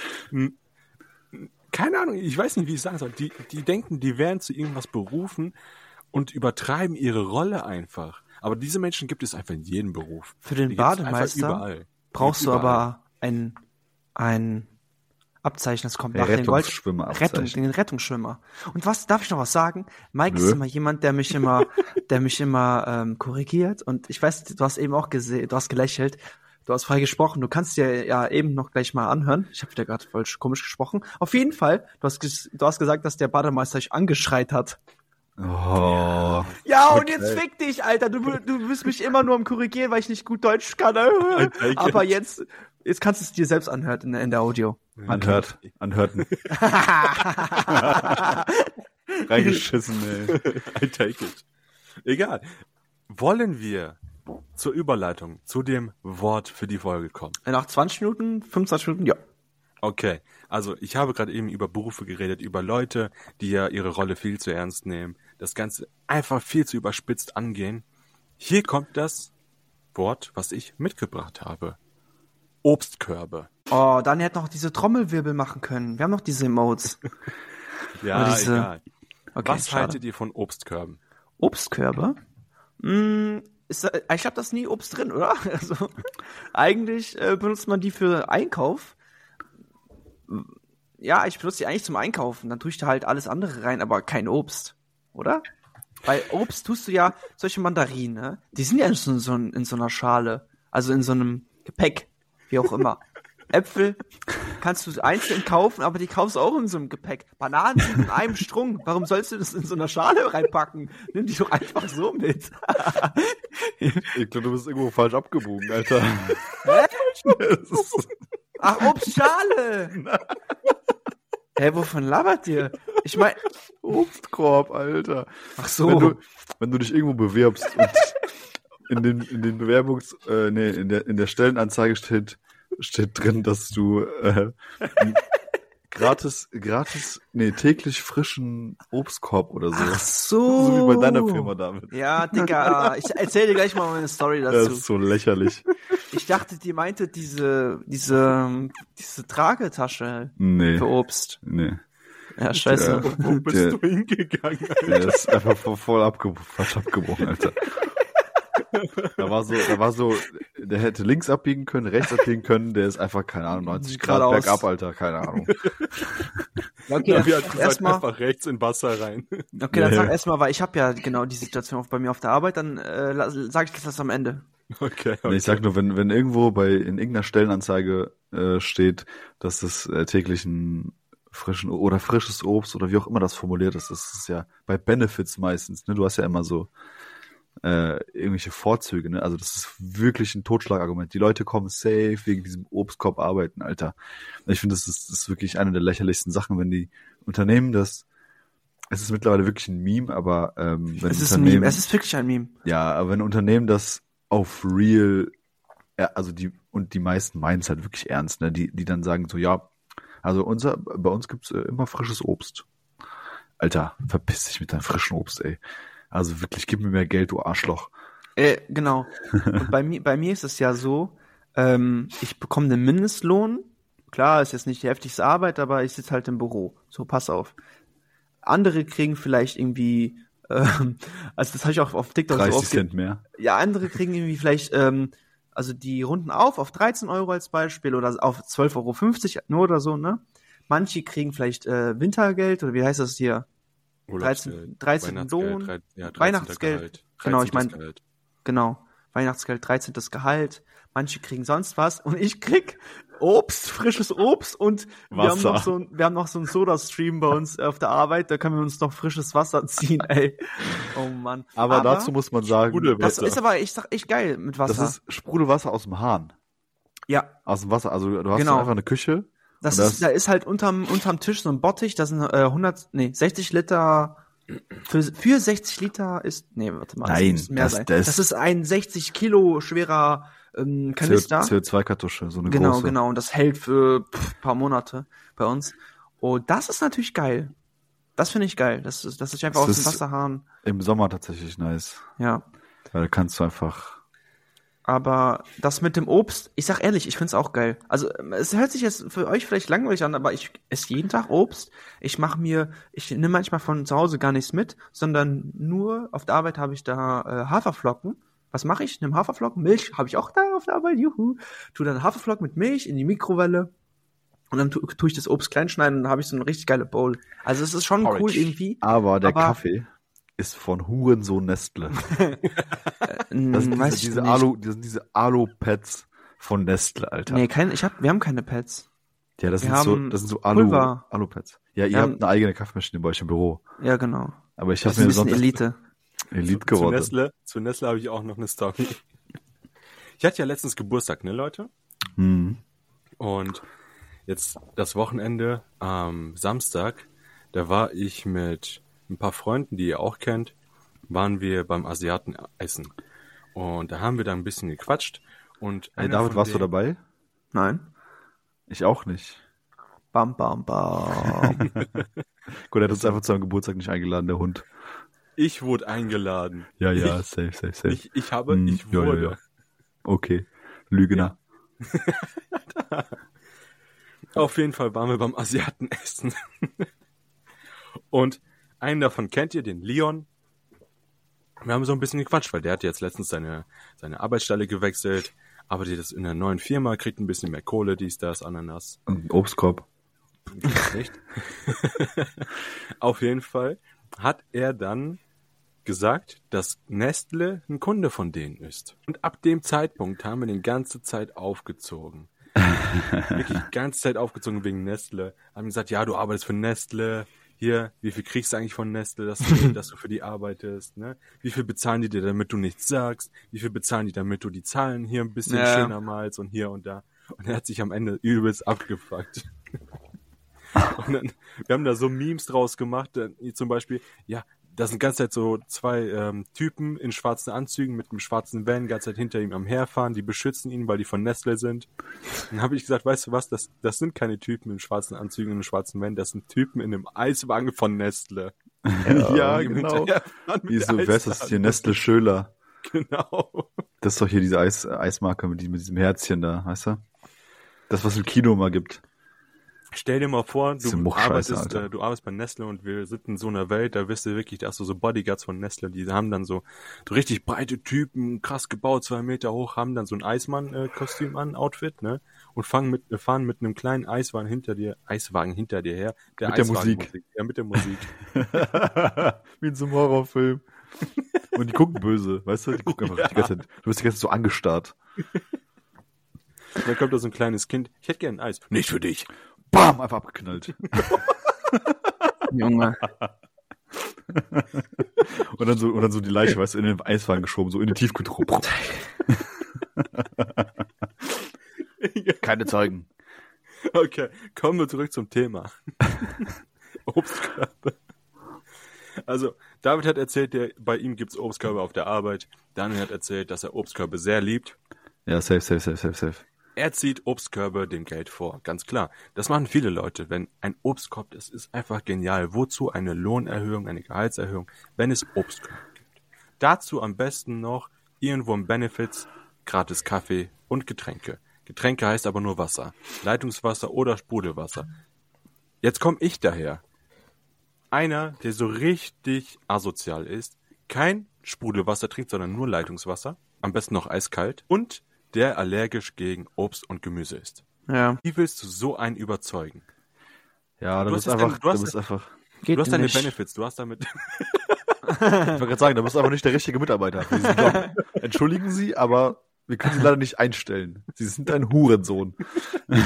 keine Ahnung, ich weiß nicht, wie ich sagen soll, die, die denken, die wären zu irgendwas berufen und übertreiben ihre Rolle einfach. Aber diese Menschen gibt es einfach in jedem Beruf. Für den Bademeister überall. Brauchst du überall. aber ein, ein Abzeichen, das kommt nach dem Gold. Rettungsschwimmerabzeichen. Rettung, den Rettungsschwimmer. Und was, darf ich noch was sagen? Mike Nö. ist immer jemand, der mich immer, (laughs) der mich immer ähm, korrigiert. Und ich weiß, du hast eben auch gesehen, du hast gelächelt, du hast frei gesprochen. Du kannst dir ja eben noch gleich mal anhören. Ich habe wieder gerade voll komisch gesprochen. Auf jeden Fall, du hast, du hast gesagt, dass der Bademeister dich angeschreit hat. Oh. Ja, und jetzt fick dich, Alter. Du, du bist mich immer nur am Korrigieren, weil ich nicht gut Deutsch kann. Aber jetzt, jetzt kannst du es dir selbst anhören in, in der Audio. Anhört. Anhörten. (laughs) Reingeschissen, ey. I take it. Egal. Wollen wir zur Überleitung, zu dem Wort für die Folge kommen? Nach 20 Minuten, 25 Minuten, ja. Okay. Also, ich habe gerade eben über Berufe geredet, über Leute, die ja ihre Rolle viel zu ernst nehmen, das Ganze einfach viel zu überspitzt angehen. Hier kommt das Wort, was ich mitgebracht habe. Obstkörbe. Oh, Daniel hätte noch diese Trommelwirbel machen können. Wir haben noch diese Emotes. (laughs) Ja, diese- egal. Okay, was schade. haltet ihr von Obstkörben? Obstkörbe? Mm, ist, da- ich habe das nie Obst drin, oder? (laughs) Also, eigentlich äh, benutzt man die für Einkauf. Ja, ich benutze die eigentlich zum Einkaufen. Dann tue ich da halt alles andere rein, aber kein Obst, oder? Bei Obst tust du ja solche Mandarinen, ne? die sind ja in so, so, in so einer Schale, also in so einem Gepäck, wie auch immer. Äpfel kannst du einzeln kaufen, aber die kaufst du auch in so einem Gepäck. Bananen sind in einem Strung. Warum sollst du das in so einer Schale reinpacken? Nimm die doch einfach so mit. Ich glaube, du bist irgendwo falsch abgebogen, Alter. Hä? Ach, Obstschale! Hä, wovon labert ihr? Ich mein, Obstkorb, Alter. ach so. Wenn, du, wenn du dich irgendwo bewirbst und in den, in den Bewerbungs, äh, nee, in der, in der Stellenanzeige steht, steht drin, dass du äh, gratis, gratis, nee, täglich frischen Obstkorb oder so. ach so. So wie bei deiner Firma, David. Ja, Digga, ich erzähl dir gleich mal meine Story Das dazu. ist so lächerlich. Ich dachte, die meinte diese, diese, diese Tragetasche Nee. für Obst. Nee. Ja, scheiße. Ja. Wo bist Der- du hingegangen? Der ist einfach voll, voll abgebrochen, Alter. Da war so, da war so, der hätte links abbiegen können, rechts abbiegen können, der ist einfach, keine Ahnung, 90 Grad Geradeaus. bergab, Alter, keine Ahnung. Okay, Ja, dann wir sag hatten erstmal, einfach rechts in Wasser rein. okay, dann Ja, sag erstmal, weil ich habe ja genau die Situation auch bei mir auf der Arbeit, dann äh, sage ich das am Ende. Okay, Nee, ich sag nur, wenn, wenn irgendwo bei, in irgendeiner Stellenanzeige äh, steht, dass es äh, täglich ein frischen oder frisches Obst oder wie auch immer das formuliert ist, das ist ja bei Benefits meistens, ne? Du hast ja immer so äh, irgendwelche Vorzüge, ne? Also das ist wirklich ein Totschlagargument. Die Leute kommen safe wegen diesem Obstkorb arbeiten, Alter. Ich finde, das ist, das ist wirklich eine der lächerlichsten Sachen, wenn die Unternehmen das es ist mittlerweile wirklich ein Meme, aber ähm, wenn Es ist ein Unternehmen, Meme, es ist wirklich ein Meme. ja, aber wenn Unternehmen das auf real, ja, also die, und die meisten meinen es halt wirklich ernst, ne, die, die dann sagen so, ja, also unser, bei uns gibt's äh, immer frisches Obst. Alter, verpiss dich mit deinem frischen Obst, ey. Also wirklich, gib mir mehr Geld, du Arschloch. Äh, genau. Und bei mir, bei mir ist es ja so, ähm, ich bekomme den Mindestlohn. Klar, ist jetzt nicht die heftigste Arbeit, aber ich sitze halt im Büro. So, pass auf. Andere kriegen vielleicht irgendwie, ähm, also das habe ich auch auf TikTok so 30 oft ge- Cent mehr. Ja, andere kriegen irgendwie vielleicht, ähm, also die runden auf auf 13 Euro als Beispiel oder auf 12,50 Euro nur oder so, ne? Manche kriegen vielleicht äh, Wintergeld oder wie heißt das hier? 13 13. Lohn, drei- ja, 13. Weihnachtsgeld. Gehalt, Genau, ich 13. mein- Gehalt. Genau. Weihnachtsgeld, 13. Gehalt. Manche kriegen sonst was und ich krieg Obst, frisches Obst und wir haben noch so ein, wir haben noch so einen Soda-Stream bei uns auf der Arbeit, da können wir uns noch frisches Wasser (laughs) ziehen, ey. Oh Mann. Aber, dazu muss man sagen, Sprudelwasser. das ist aber, ich sag, echt geil mit Wasser. das ist Sprudelwasser aus dem Hahn. ja, Aus dem Wasser. Also du hast Genau. einfach eine Küche. Das ist, da ist halt unterm, unterm Tisch so ein Bottich, das sind äh, 100, nee, 60 Liter, für, für 60 Liter ist, nee, warte mal, Nein, das mehr das- sein. das- das ist ein 60 Kilo schwerer ähm, Kanister. CO2-Kartusche, so eine Genau, große. genau. Und das hält für pff, paar Monate bei uns. Und das ist natürlich geil. Das finde ich geil. Das ist, das ist einfach Das aus dem Wasserhahn. Im Sommer tatsächlich nice. Ja. Weil da kannst du einfach. Aber das mit dem Obst, ich sag ehrlich, ich find's auch geil. Also ähm, es hört sich jetzt für euch vielleicht langweilig an, aber ich esse jeden Tag Obst. Ich mache mir, ich nehme manchmal von zu Hause gar nichts mit, sondern nur auf der Arbeit habe ich da äh, Haferflocken. Was mache ich? Nimm Haferflocken, Milch habe ich auch da auf der Arbeit, juhu. Tu dann Haferflocken mit Milch in die Mikrowelle und dann tu, tu ich das Obst klein schneiden und dann habe ich so eine richtig geile Bowl. Also es ist schon cool Porridge. irgendwie. Aber der Aber- Kaffee ist von Hurensohn Nestle. Hm, (laughs) Das sind weiß diese, ich diese nicht. Alu, das sind diese Alu-Pads von Nestle, Alter. Nee, kein, ich hab, wir haben keine Pads. ja, das wir sind so, haben das sind so Alu, Pulver. Alu-Pads. Ja, ihr Wir habt haben- eine eigene Kaffeemaschine bei euch im Büro. Ja, genau. Aber ich Das habe ein mir bisschen sonst Elite. Elite Zu geworden. Nestle, zu Nestle habe ich auch noch eine Story. Ich hatte ja letztens Geburtstag, ne, Leute? Hm. Und jetzt das Wochenende am Samstag, da war ich mit ein paar Freunden, die ihr auch kennt, waren wir beim Asiaten essen. Und da haben wir da ein bisschen gequatscht. Und Hey, David, warst du dabei? Nein. Ich auch nicht. Bam, bam, bam. (laughs) Gut, er hat uns einfach zu seinem Geburtstag nicht eingeladen, der Hund. Ich wurde eingeladen. Ja, ja, Ich, safe, safe, safe. ich, ich habe, Hm, ich ja, ja, wurde. ja. Okay. Lügner. (laughs) Auf jeden Fall waren wir beim Asiaten essen. (laughs) Und einen davon kennt ihr, den Leon. Wir haben so ein bisschen gequatscht, weil der hat jetzt letztens seine, seine Arbeitsstelle gewechselt, arbeitet jetzt in einer neuen Firma, kriegt ein bisschen mehr Kohle, dies, das, Ananas. Obstkorb. (laughs) Nicht? (laughs) Auf jeden Fall hat er dann gesagt, dass Nestle ein Kunde von denen ist. Und ab dem Zeitpunkt haben wir den ganze Zeit aufgezogen. (laughs) Wirklich die ganze Zeit aufgezogen wegen Nestle. Haben gesagt, ja, du arbeitest für Nestle. Hier, wie viel kriegst du eigentlich von Nestle, dass du, (laughs) dass du für die arbeitest? Ne? Wie viel bezahlen die dir, damit du nichts sagst? Wie viel bezahlen die, damit du die Zahlen hier ein bisschen Ja. schöner malst und hier und da? Und er hat sich am Ende übelst abgefuckt. (laughs) Und dann, wir haben da so Memes draus gemacht, äh, wie zum Beispiel, ja, da sind ganze Zeit so zwei ähm, Typen in schwarzen Anzügen mit einem schwarzen Van, ganze Zeit hinter ihm am herfahren, die beschützen ihn, weil die von Nestle sind. Dann habe ich gesagt, weißt du was, das, das sind keine Typen in schwarzen Anzügen und einem schwarzen Van, das sind Typen in einem Eiswagen von Nestle. (laughs) ja, ihm genau. hinterherfahren mit Wie der so, wer ist das hier? Nestle Schöler. Genau. Das ist doch hier diese Eis, Eismarke mit diesem, mit diesem Herzchen da, weißt du? Das, was es im Kino mal gibt. Stell dir mal vor, du arbeitest, äh, du arbeitest bei Nestle und wir sind in so einer Welt, da wirst du wirklich, da hast du so Bodyguards von Nestle, die haben dann so, so richtig breite Typen, krass gebaut, zwei Meter hoch, haben dann so ein Eismann-Kostüm an, Outfit, ne? Und fangen mit, fahren mit einem kleinen Eiswagen hinter dir, Eiswagen hinter dir her. Mit der Eiswagen- Musik. Ja, mit der Musik. (laughs) Wie in so einem Horrorfilm. Und die gucken böse, weißt du? Die gucken einfach die ganze Zeit. Du wirst die ganze Zeit so angestarrt. (laughs) Und dann kommt da so ein kleines Kind, ich hätte gern ein Eis. Nicht für dich. Bam! Einfach abgeknallt. (laughs) Junge. (laughs) Und dann so, und dann so die Leiche, weißt du, in den Eiswagen geschoben, so in die Tiefkühltruhe. (laughs) Keine Zeugen. Okay, kommen wir zurück zum Thema. Obstkörbe. Also, David hat erzählt, der, bei ihm gibt's Obstkörbe auf der Arbeit. Daniel hat erzählt, dass er Obstkörbe sehr liebt. Ja, safe, safe, safe, safe, safe. Er zieht Obstkörbe dem Geld vor, ganz klar. Das machen viele Leute. Wenn ein Obstkorb ist, ist einfach genial. Wozu eine Lohnerhöhung, eine Gehaltserhöhung, wenn es Obstkörbe gibt? Dazu am besten noch irgendwo im Benefits gratis Kaffee und Getränke. Getränke heißt aber nur Wasser. Leitungswasser oder Sprudelwasser. Jetzt komme ich daher. Einer, der so richtig asozial ist, kein Sprudelwasser trinkt, sondern nur Leitungswasser, am besten noch eiskalt, und der allergisch gegen Obst und Gemüse ist. Ja. Wie willst du so einen überzeugen? Ja, Du du hast bist einfach, du hast- du bist einfach, du hast deine nicht. Benefits, du hast damit. (laughs) ich wollte gerade sagen, du bist einfach nicht der richtige Mitarbeiter für diesen Job. Entschuldigen Sie, aber wir können Sie leider nicht einstellen. Sie sind ein Hurensohn. (laughs)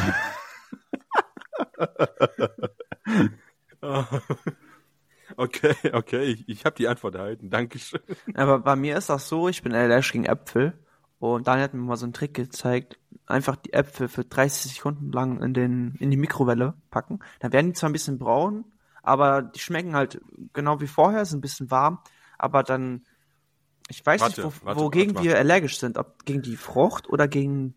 okay, okay, ich, ich habe die Antwort erhalten. Dankeschön. Aber bei mir ist das so, ich bin allergisch gegen Äpfel. Und Daniel hat mir mal so einen Trick gezeigt. Einfach die Äpfel für 30 Sekunden lang in, den, in die Mikrowelle packen. Dann werden die zwar ein bisschen braun, aber die schmecken halt genau wie vorher, sind ein bisschen warm. Aber dann, ich weiß Warte, nicht, wo, warte, wogegen warte, wir allergisch sind. Ob gegen die Frucht oder gegen,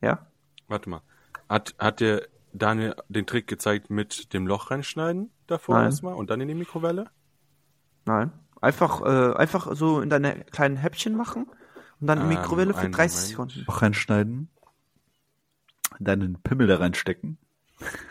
ja? Warte mal. Hat, hat dir Daniel den Trick gezeigt mit dem Loch reinschneiden davor Nein. erstmal und dann in die Mikrowelle? Nein. Einfach, äh, einfach so in deine kleinen Häppchen machen und dann in die Ähm, Mikrowelle für einen 30 Moment. Sekunden. Noch reinschneiden, deinen Pimmel da reinstecken,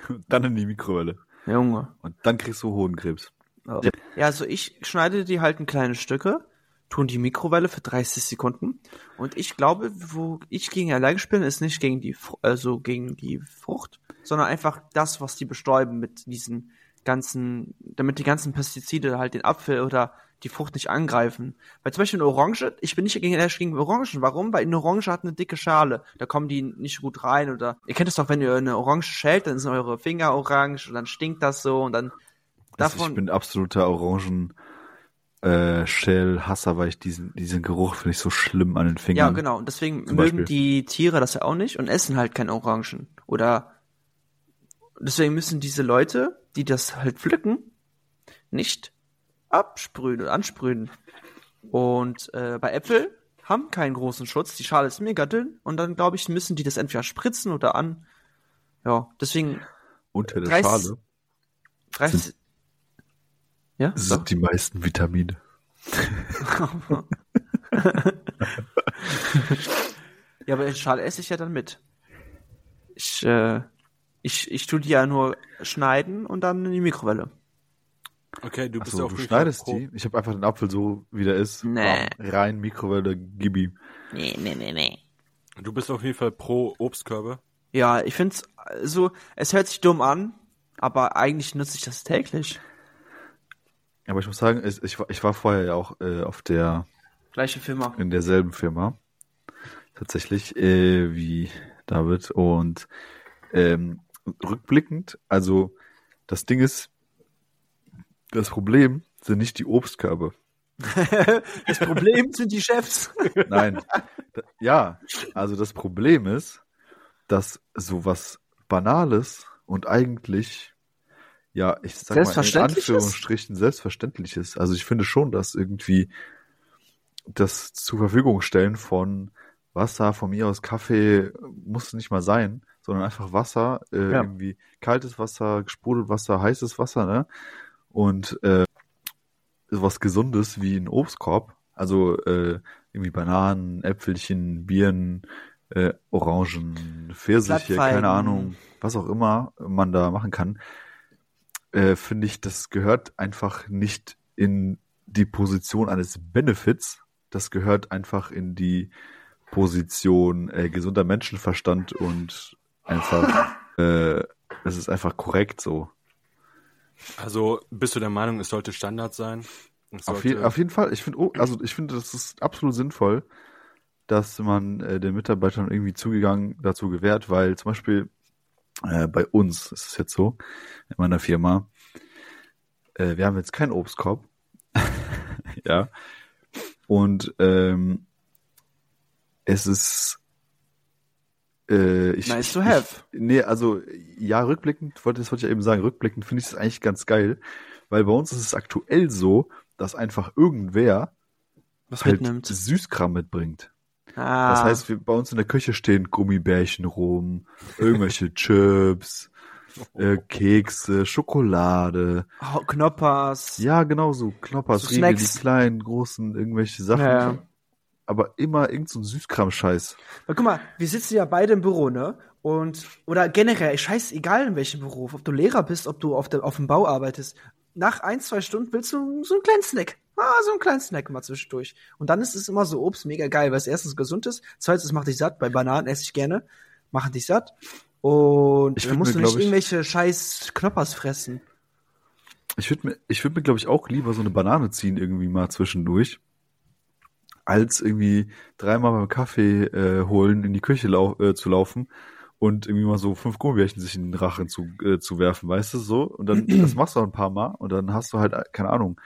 und (laughs) dann in die Mikrowelle. Junge. Und dann kriegst du Hodenkrebs. Ja. ja, also ich schneide die halt in kleine Stücke, tue in die Mikrowelle für 30 Sekunden und ich glaube, wo ich gegen allergisch bin, ist nicht gegen die, also gegen die Frucht, sondern einfach das, was die bestäuben mit diesen ganzen, damit die ganzen Pestizide halt den Apfel oder die Frucht nicht angreifen. Weil zum Beispiel eine Orange, ich bin nicht gegen allergisch gegen Orangen. Warum? Weil eine Orange hat eine dicke Schale. Da kommen die nicht gut rein oder ihr kennt es doch, wenn ihr eine Orange schält, dann sind eure Finger orange und dann stinkt das so und dann Also davon ich bin absoluter Orangen äh, Shell-Hasser, weil ich diesen, diesen Geruch finde ich so schlimm an den Fingern. Ja, genau. Und deswegen mögen Beispiel. die Tiere das ja auch nicht und essen halt keine Orangen. Oder deswegen müssen diese Leute, die das halt pflücken, nicht absprühen oder ansprühen. Und äh, bei Äpfel haben keinen großen Schutz. Die Schale ist mega dünn und dann glaube ich, müssen die das entweder spritzen oder an. Ja, deswegen Unter der 30 Schale 30. Ja, sind doch. die meisten Vitamine. Ja, aber Schale esse ich ja dann mit. Ich, äh, ich, ich tue die ja nur schneiden und dann in die Mikrowelle. Okay, du bist Achso, auf du jeden Fall schneidest pro- die? Ich habe einfach den Apfel so, wie der ist. Nee. Rein, Mikrowelle, gib ihm. Nee, nee, nee, nee. Du bist auf jeden Fall pro Obstkörbe. Ja, ich find's so, es hört sich dumm an, aber eigentlich nutze ich das täglich. Aber ich muss sagen, ich, ich, war- ich war vorher ja auch äh, auf der, Gleiche Firma. in derselben Firma. tatsächlich, äh, wie David. Und ähm, rückblickend, also das Ding ist, das Problem sind nicht die Obstkörbe. (laughs) das Problem sind die Chefs. (laughs) Nein. Ja, also das Problem ist, dass sowas Banales und eigentlich, ja, ich sag mal in? Anführungsstrichen selbstverständlich ist. Also ich finde schon, dass irgendwie das zur Verfügung stellen von Wasser, von mir aus Kaffee, muss nicht mal sein, sondern einfach Wasser, äh, Ja. irgendwie kaltes Wasser, gesprudelt Wasser, heißes Wasser, ne? Und äh, was Gesundes wie ein Obstkorb, also äh, irgendwie Bananen, Äpfelchen, Birnen, äh, Orangen, Pfirsiche, keine Ahnung, was auch immer man da machen kann, äh, finde ich, das gehört einfach nicht in die Position eines Benefits, das gehört einfach in die Position äh, gesunder Menschenverstand und einfach, (laughs) äh, es ist einfach korrekt so. Also bist du der Meinung, es sollte Standard sein? Es Auf, sollte, je, auf jeden Fall, ich finde, oh, also ich finde, das ist absolut sinnvoll, dass man äh, den Mitarbeitern irgendwie zugegangen dazu gewährt, weil zum Beispiel äh, bei uns ist es jetzt so, in meiner Firma, äh, wir haben jetzt keinen Obstkorb, (laughs) ja, und ähm, es ist äh, ich, Nice ich, to have. Ich, nee, also ja, rückblickend, wollte das wollte ich ja eben sagen, rückblickend finde ich es eigentlich ganz geil, weil bei uns ist es aktuell so, dass einfach irgendwer Was halt mitnimmt. Süßkram mitbringt. Ah, Das heißt, wir, bei uns in der Küche stehen Gummibärchen rum, irgendwelche (laughs) Chips, äh, Kekse, Schokolade. oh, Knoppers. Ja, genau so. Knoppers, So Riegel, die kleinen, großen, irgendwelche Sachen. Ja. Aber immer irgend so ein Süßkram-Scheiß. Guck mal, wir sitzen ja beide im Büro, ne? Und, oder generell, scheißegal in welchem Beruf, ob du Lehrer bist, ob du auf, der, auf dem Bau arbeitest, nach ein, zwei Stunden willst du so einen kleinen Snack. Ah, so einen kleinen Snack mal zwischendurch. Und dann ist es immer so Obst mega geil, weil es erstens gesund ist, zweitens es macht dich satt, bei Bananen esse ich gerne, machen dich satt. Und Ich dann musst mir, du nicht irgendwelche scheiß Knoppers fressen. Ich würde mir, ich würde mir, glaube ich, auch lieber so eine Banane ziehen irgendwie mal zwischendurch, als irgendwie dreimal beim Kaffee äh, holen in die Küche lau äh, zu laufen und irgendwie mal so fünf Gummibärchen sich in den Rachen zu, äh, zu werfen, weißt du so? Und dann das machst du auch ein paar Mal und dann hast du halt äh, keine Ahnung,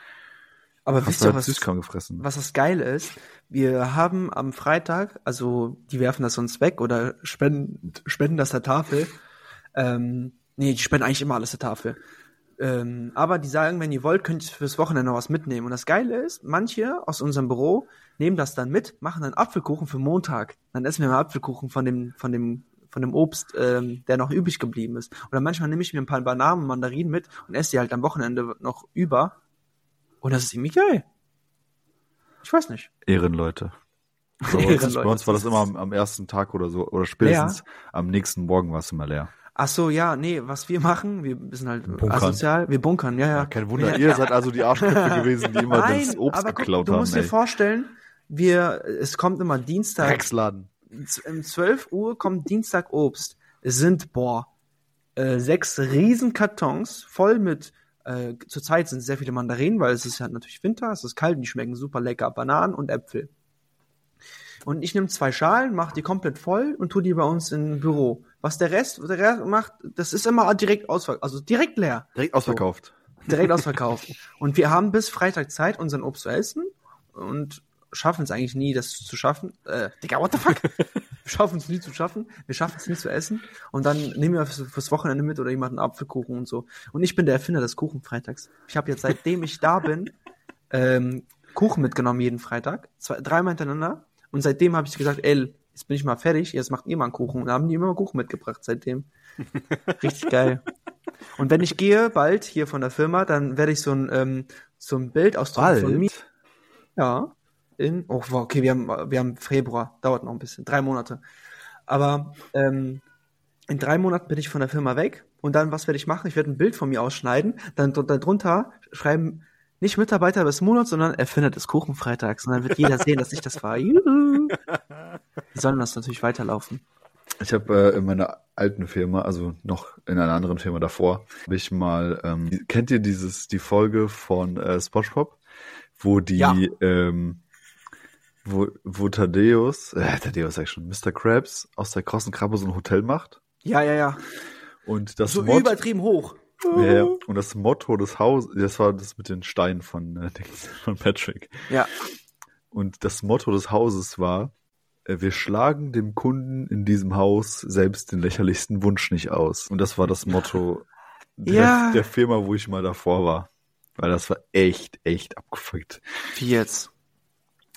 Aber wisst du ihr, halt was, Süßkram gefressen. was das Geile ist? Wir haben am Freitag, also die werfen das sonst weg oder spenden, spenden das der Tafel. Ähm, nee, die spenden eigentlich immer alles der Tafel. Ähm, aber die sagen, wenn ihr wollt, könnt ihr fürs Wochenende noch was mitnehmen. Und das Geile ist, manche aus unserem Büro nehmen das dann mit, machen dann Apfelkuchen für Montag. Dann essen wir mal Apfelkuchen von dem, von dem, von dem Obst, ähm, der noch übrig geblieben ist. Oder manchmal nehme ich mir ein paar Bananen und Mandarinen mit und esse die halt am Wochenende noch über. Und das ist irgendwie geil. Ich weiß nicht. Ehrenleute. Uns, (laughs) Ehrenleute. bei uns war das immer am, am ersten Tag oder so, oder spätestens am nächsten Morgen war es immer leer. Ach so, ja, nee, was wir machen, wir sind halt Bunkern. asozial, wir bunkern, ja, ja. Kein Wunder, ihr seid also die Arschköpfe (laughs) gewesen, die immer Nein, das Obst aber guck, geklaut du haben. musst dir ey. vorstellen, wir, es kommt immer Dienstag, Drecksladen. z- um 12 Uhr kommt Dienstag Obst. Es sind, boah, äh, sechs riesen Kartons voll mit, äh, zurzeit sind sehr viele Mandarinen, weil es ist ja natürlich Winter, es ist kalt und die schmecken super lecker, Bananen und Äpfel. Und ich nehme zwei Schalen, mache die komplett voll und tue die bei uns im Büro. Was der Rest, der Rest macht, das ist immer direkt ausverkauft, also direkt leer. Direkt ausverkauft. direkt ausverkauft. (laughs) Und wir haben bis Freitag Zeit, unseren Obst zu essen und schaffen es eigentlich nie, das zu schaffen. Äh, Digga, what the fuck? (laughs) wir schaffen es nie zu schaffen. Wir schaffen es nie zu essen. Und dann nehmen wir fürs, fürs Wochenende mit oder jemanden Apfelkuchen und so. Und ich bin der Erfinder des Kuchenfreitags. Ich habe jetzt, seitdem ich da bin, (laughs) ähm, Kuchen mitgenommen jeden Freitag. Zwei, dreimal hintereinander. Und seitdem habe ich gesagt, ey, jetzt bin ich mal fertig, jetzt macht ihr mal einen Kuchen. Und dann haben die immer Kuchen mitgebracht seitdem. (laughs) Richtig geil. Und wenn ich gehe, bald hier von der Firma, dann werde ich so ein, ähm, so ein Bild aus von mir. Ja. In, oh, wow, okay, wir haben, wir haben Februar, dauert noch ein bisschen, drei Monate. Aber ähm, in drei Monaten bin ich von der Firma weg und dann, was werde ich machen? Ich werde ein Bild von mir ausschneiden, dann darunter schreiben, nicht Mitarbeiter des Monats, sondern Erfinder des Kuchenfreitags. Und dann wird jeder sehen, dass ich das war. Juhu. Die sollen das natürlich weiterlaufen. Ich habe äh, in meiner alten Firma, also noch in einer anderen Firma davor, habe ich mal, ähm, kennt ihr dieses, die Folge von äh, SpongeBob, wo die, Ja. ähm, wo, wo Thaddeus, äh, Thaddeus sag ich schon, Mr. Krabs aus der krossen Krabbe so ein Hotel macht. Ja, ja, ja. Und das So Motto, übertrieben hoch. ja, ja. und das Motto des Hauses, das war das mit den Steinen von, äh, (laughs) von Patrick. Ja. Und das Motto des Hauses war, äh, wir schlagen dem Kunden in diesem Haus selbst den lächerlichsten Wunsch nicht aus. Und das war das Motto (laughs) der, Ja. der Firma, wo ich mal davor war. Weil das war echt, echt abgefuckt. Wie jetzt?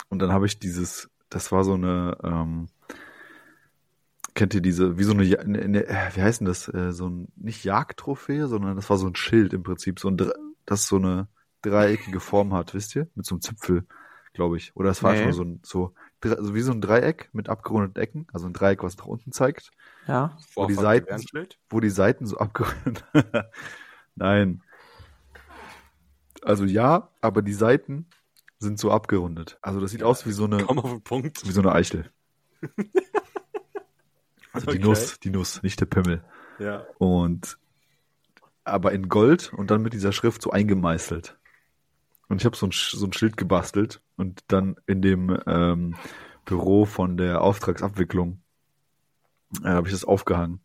Und dann habe ich dieses, das war so eine, ähm, kennt ihr diese, wie so eine, eine, eine äh, wie heißt denn das, äh, so ein, nicht Jagdtrophäe, sondern das war so ein Schild im Prinzip, so ein, das so eine dreieckige Form hat, wisst ihr? Mit so einem Zipfel, glaube ich. Oder es war Nee. einfach so ein, so, dre- so wie so ein Dreieck mit abgerundeten Ecken, also ein Dreieck, was nach unten zeigt, Ja. Wo die Seiten- wo die Seiten so abgerundet, (laughs) nein. Also ja, aber die Seiten sind so abgerundet. Also das sieht aus wie so eine, Komm auf den Punkt. wie so eine Eichel. (laughs) Also die Okay. Nuss, die Nuss, nicht der Pimmel. Ja. Und aber in Gold und dann mit dieser Schrift so eingemeißelt. Und ich habe so ein, so ein Schild gebastelt und dann in dem ähm, Büro von der Auftragsabwicklung äh, habe ich das aufgehangen.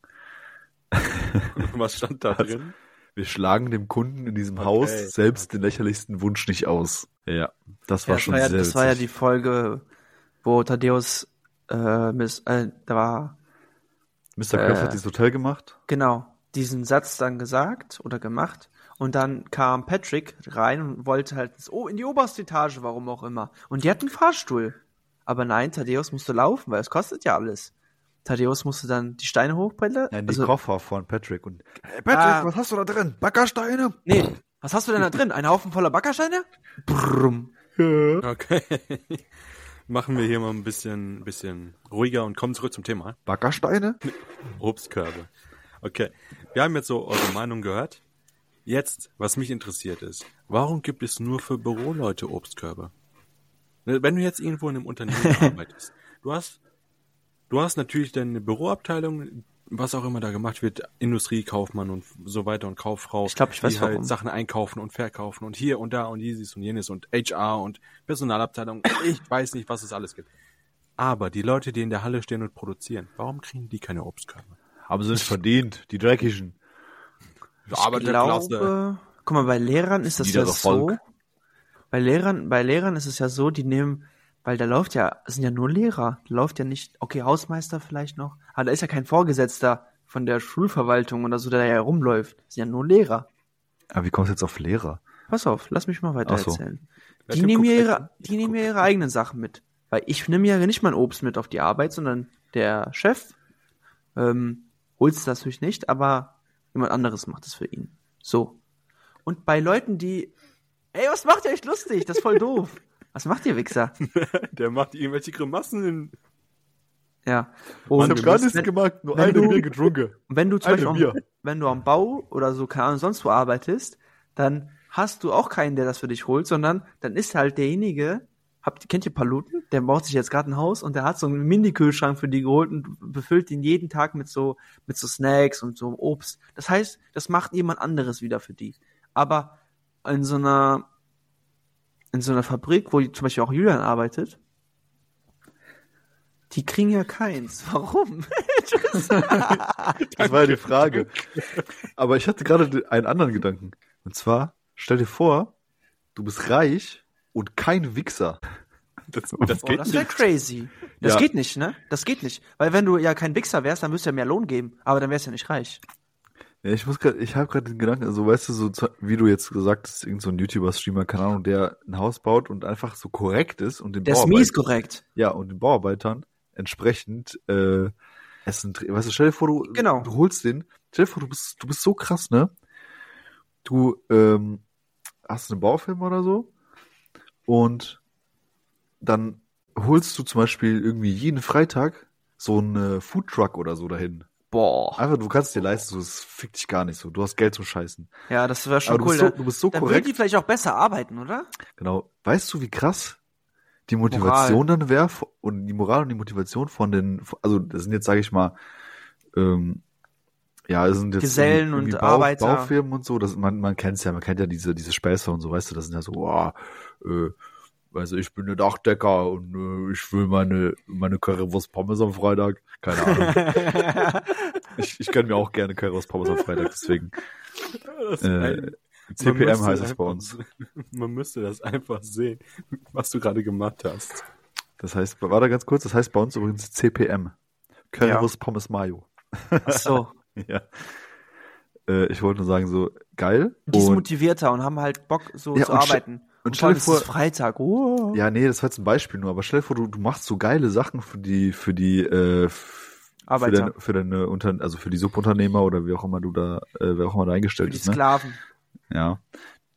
(laughs) Was stand da (laughs) drin? Wir schlagen dem Kunden in diesem Okay. Haus selbst den lächerlichsten Wunsch nicht aus. Ja, das war ja, schon das war ja, sehr das war ja die. Folge, wo Thaddeus, äh, miss, äh, da war, Mr. Krabs äh, hat dieses Hotel gemacht. genau, diesen Satz dann gesagt oder gemacht. Und dann kam Patrick rein und wollte halt ins, oh, in die oberste Etage, warum auch immer. Und die hatten einen Fahrstuhl. Aber nein, Thaddeus musste laufen, weil es kostet ja alles. Thaddeus musste dann die Steine hochbrettern. Ja, die also, Koffer von Patrick und hey Patrick, Ah. was hast du da drin? Backersteine? nee, was hast du denn da drin? Ein Haufen voller Backersteine? Brumm. Okay. (laughs) Machen wir hier mal ein bisschen, bisschen ruhiger und kommen zurück zum Thema. Backersteine? Obstkörbe. Okay. Wir haben jetzt so eure Meinung gehört. Jetzt, was mich interessiert ist, warum gibt es nur für Büroleute Obstkörbe? Ne, Wenn du jetzt irgendwo in einem Unternehmen (laughs) arbeitest, du hast, du hast natürlich deine Büroabteilung, was auch immer da gemacht wird, Industriekaufmann und so weiter und Kauffrau, Ich glaub, ich weiß die halt warum. Sachen einkaufen und verkaufen und hier und da und dieses und jenes und HR und Personalabteilung. (coughs) Ich weiß nicht, was es alles gibt. Aber die Leute, die in der Halle stehen und produzieren, warum kriegen die keine Obstkörbe? Haben sie nicht verdient, die Dreckigen. Ich glaube, guck mal, bei Lehrern ist das ja so. Bei Lehrern, bei Lehrern ist es ja so, die nehmen, weil da läuft ja, es sind ja nur Lehrer, da läuft ja nicht, okay, Hausmeister vielleicht noch, aber da ist ja kein Vorgesetzter von der Schulverwaltung oder so, der da ja rumläuft. Das sind ja nur Lehrer. Aber wie kommst du jetzt auf Lehrer? Pass auf, lass mich mal weiter so. erzählen. Die nehmen ja ihre, die nehmen ja ihre eigenen Sachen mit. Weil ich nehme ja nicht mein Obst mit auf die Arbeit, sondern der Chef ähm, holt es natürlich nicht, aber jemand anderes macht es für ihn. So. Und bei Leuten, die, ey, was macht ihr euch lustig? Das ist voll (laughs) doof. Was macht ihr, Wichser? (laughs) Der macht irgendwelche Grimassen in. Ja. Ich Und hab gar nichts wenn, gemacht, nur eine du- Bier getrunken. wenn du zum Eine Beispiel, am, wenn du am Bau oder so, keine Ahnung, sonst wo arbeitest, dann hast du auch keinen, der das für dich holt, sondern dann ist halt derjenige, habt, kennt ihr Paluten? Der baut sich jetzt gerade ein Haus und der hat so einen Mini-Kühlschrank für die geholt und befüllt ihn jeden Tag mit so, mit so Snacks und so Obst. Das heißt, das macht jemand anderes wieder für die. Aber in so einer, in so einer Fabrik, wo zum Beispiel auch Julian arbeitet, die kriegen ja keins. (laughs) Warum? Das war ja die Frage. Aber ich hatte gerade einen anderen Gedanken. Und zwar, stell dir vor, du bist reich und kein Wichser. Das, das Oh, geht das wäre nicht. crazy. Das Ja. geht nicht, ne? Das geht nicht. Weil wenn du ja kein Wichser wärst, dann müsst du ja mehr Lohn geben. Aber dann wärst du ja nicht reich. Ja, ich muss grad, ich habe gerade den Gedanken, also weißt du, so wie du jetzt gesagt hast, irgend so ein YouTuber-Streamer, keine Ahnung, der ein Haus baut und einfach so korrekt ist und den Der ist mies korrekt. Ja, und den Bauarbeitern entsprechend äh, Essen, weißt du, stell dir vor, du, Genau. du holst den, stell dir vor, du bist, du bist so krass, ne? Du ähm, hast eine Baufirma oder so und dann holst du zum Beispiel irgendwie jeden Freitag so einen Foodtruck oder so dahin. Boah. Einfach, du kannst dir leisten, so, das fickt dich gar nicht so. Du hast Geld zum Scheißen. Ja, das wäre schon Aber du cool. bist so, da- du bist so dann korrekt. die vielleicht auch besser arbeiten, oder? Genau. Weißt du, wie krass die Motivation dann wäre und die Moral und die Motivation von den, also das sind jetzt, sage ich mal, ähm, ja, es sind jetzt Gesellen und Arbeiter. Baufirmen und so, das, man, man kennt's ja, man kennt ja diese, diese Späße und so, weißt du, das sind ja so, boah, äh, also ich bin ein Dachdecker und äh, ich will meine, meine Currywurst Pommes am Freitag. Keine Ahnung. (laughs) ich, ich gönn mir auch gerne Currywurst Pommes am Freitag, deswegen. Äh, CPM heißt es bei uns. (laughs) Man müsste das einfach sehen, was du gerade gemacht hast. Das heißt, warte ganz kurz, das heißt bei uns übrigens CPM. Currywurst Pommes Mayo. Ach so. (laughs) ja. Äh, ich wollte nur sagen, so geil. Die sind Und, motivierter und haben halt Bock, so Ja, zu arbeiten. Und vor stell dir ist es Freitag. Oh. ja, nee, das war jetzt ein Beispiel nur, aber stell dir vor, du, du machst so geile Sachen für die, für die, äh, f- für Arbeiter. deine, für deine Unter also für die Subunternehmer oder wie auch immer du da, äh, wer auch immer da Für eingestellt die ist, ne? Sklaven. Ja.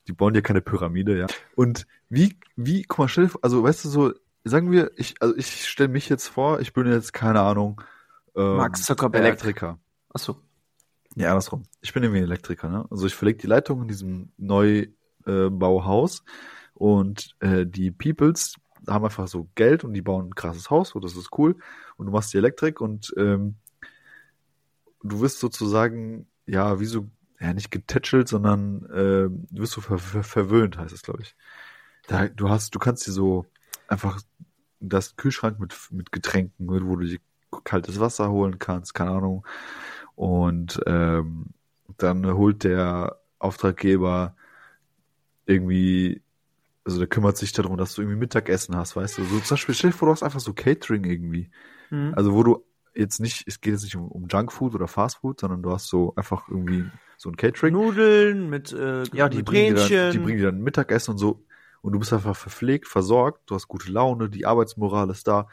Die bauen ja keine Pyramide, ja. Und wie, wie, guck mal, stell dir vor, also weißt du so, sagen wir, ich, also ich stelle mich jetzt vor, ich bin jetzt, keine Ahnung, ähm, Mark Zuckerberg. Elektriker. Ach so. Ja, andersrum. Ich bin irgendwie ein Elektriker, ne? Also ich verlege die Leitung in diesem Neubauhaus und äh, die Peoples haben einfach so Geld und die bauen ein krasses Haus, so das ist cool. Und du machst die Elektrik und ähm, du wirst sozusagen, ja, wie so, ja, nicht getätschelt, sondern äh, du wirst so ver ver verwöhnt, heißt es, glaube ich. Da, du hast, du kannst dir so einfach das Kühlschrank mit, mit Getränken, wo du dir kaltes Wasser holen kannst, keine Ahnung. Und ähm, dann holt der Auftraggeber irgendwie, also der kümmert sich darum, dass du irgendwie Mittagessen hast, weißt du. So zum Beispiel, stell dir vor, du hast einfach so Catering irgendwie. Hm. Also wo du jetzt nicht, es geht jetzt nicht um, um Junkfood oder Fastfood, sondern du hast so einfach irgendwie so ein Catering. Nudeln mit äh, ja, die, bringen dir Bränchen. Dann, die bringen dir dann Mittagessen und so. Und du bist einfach verpflegt, versorgt, du hast gute Laune, die Arbeitsmoral ist da.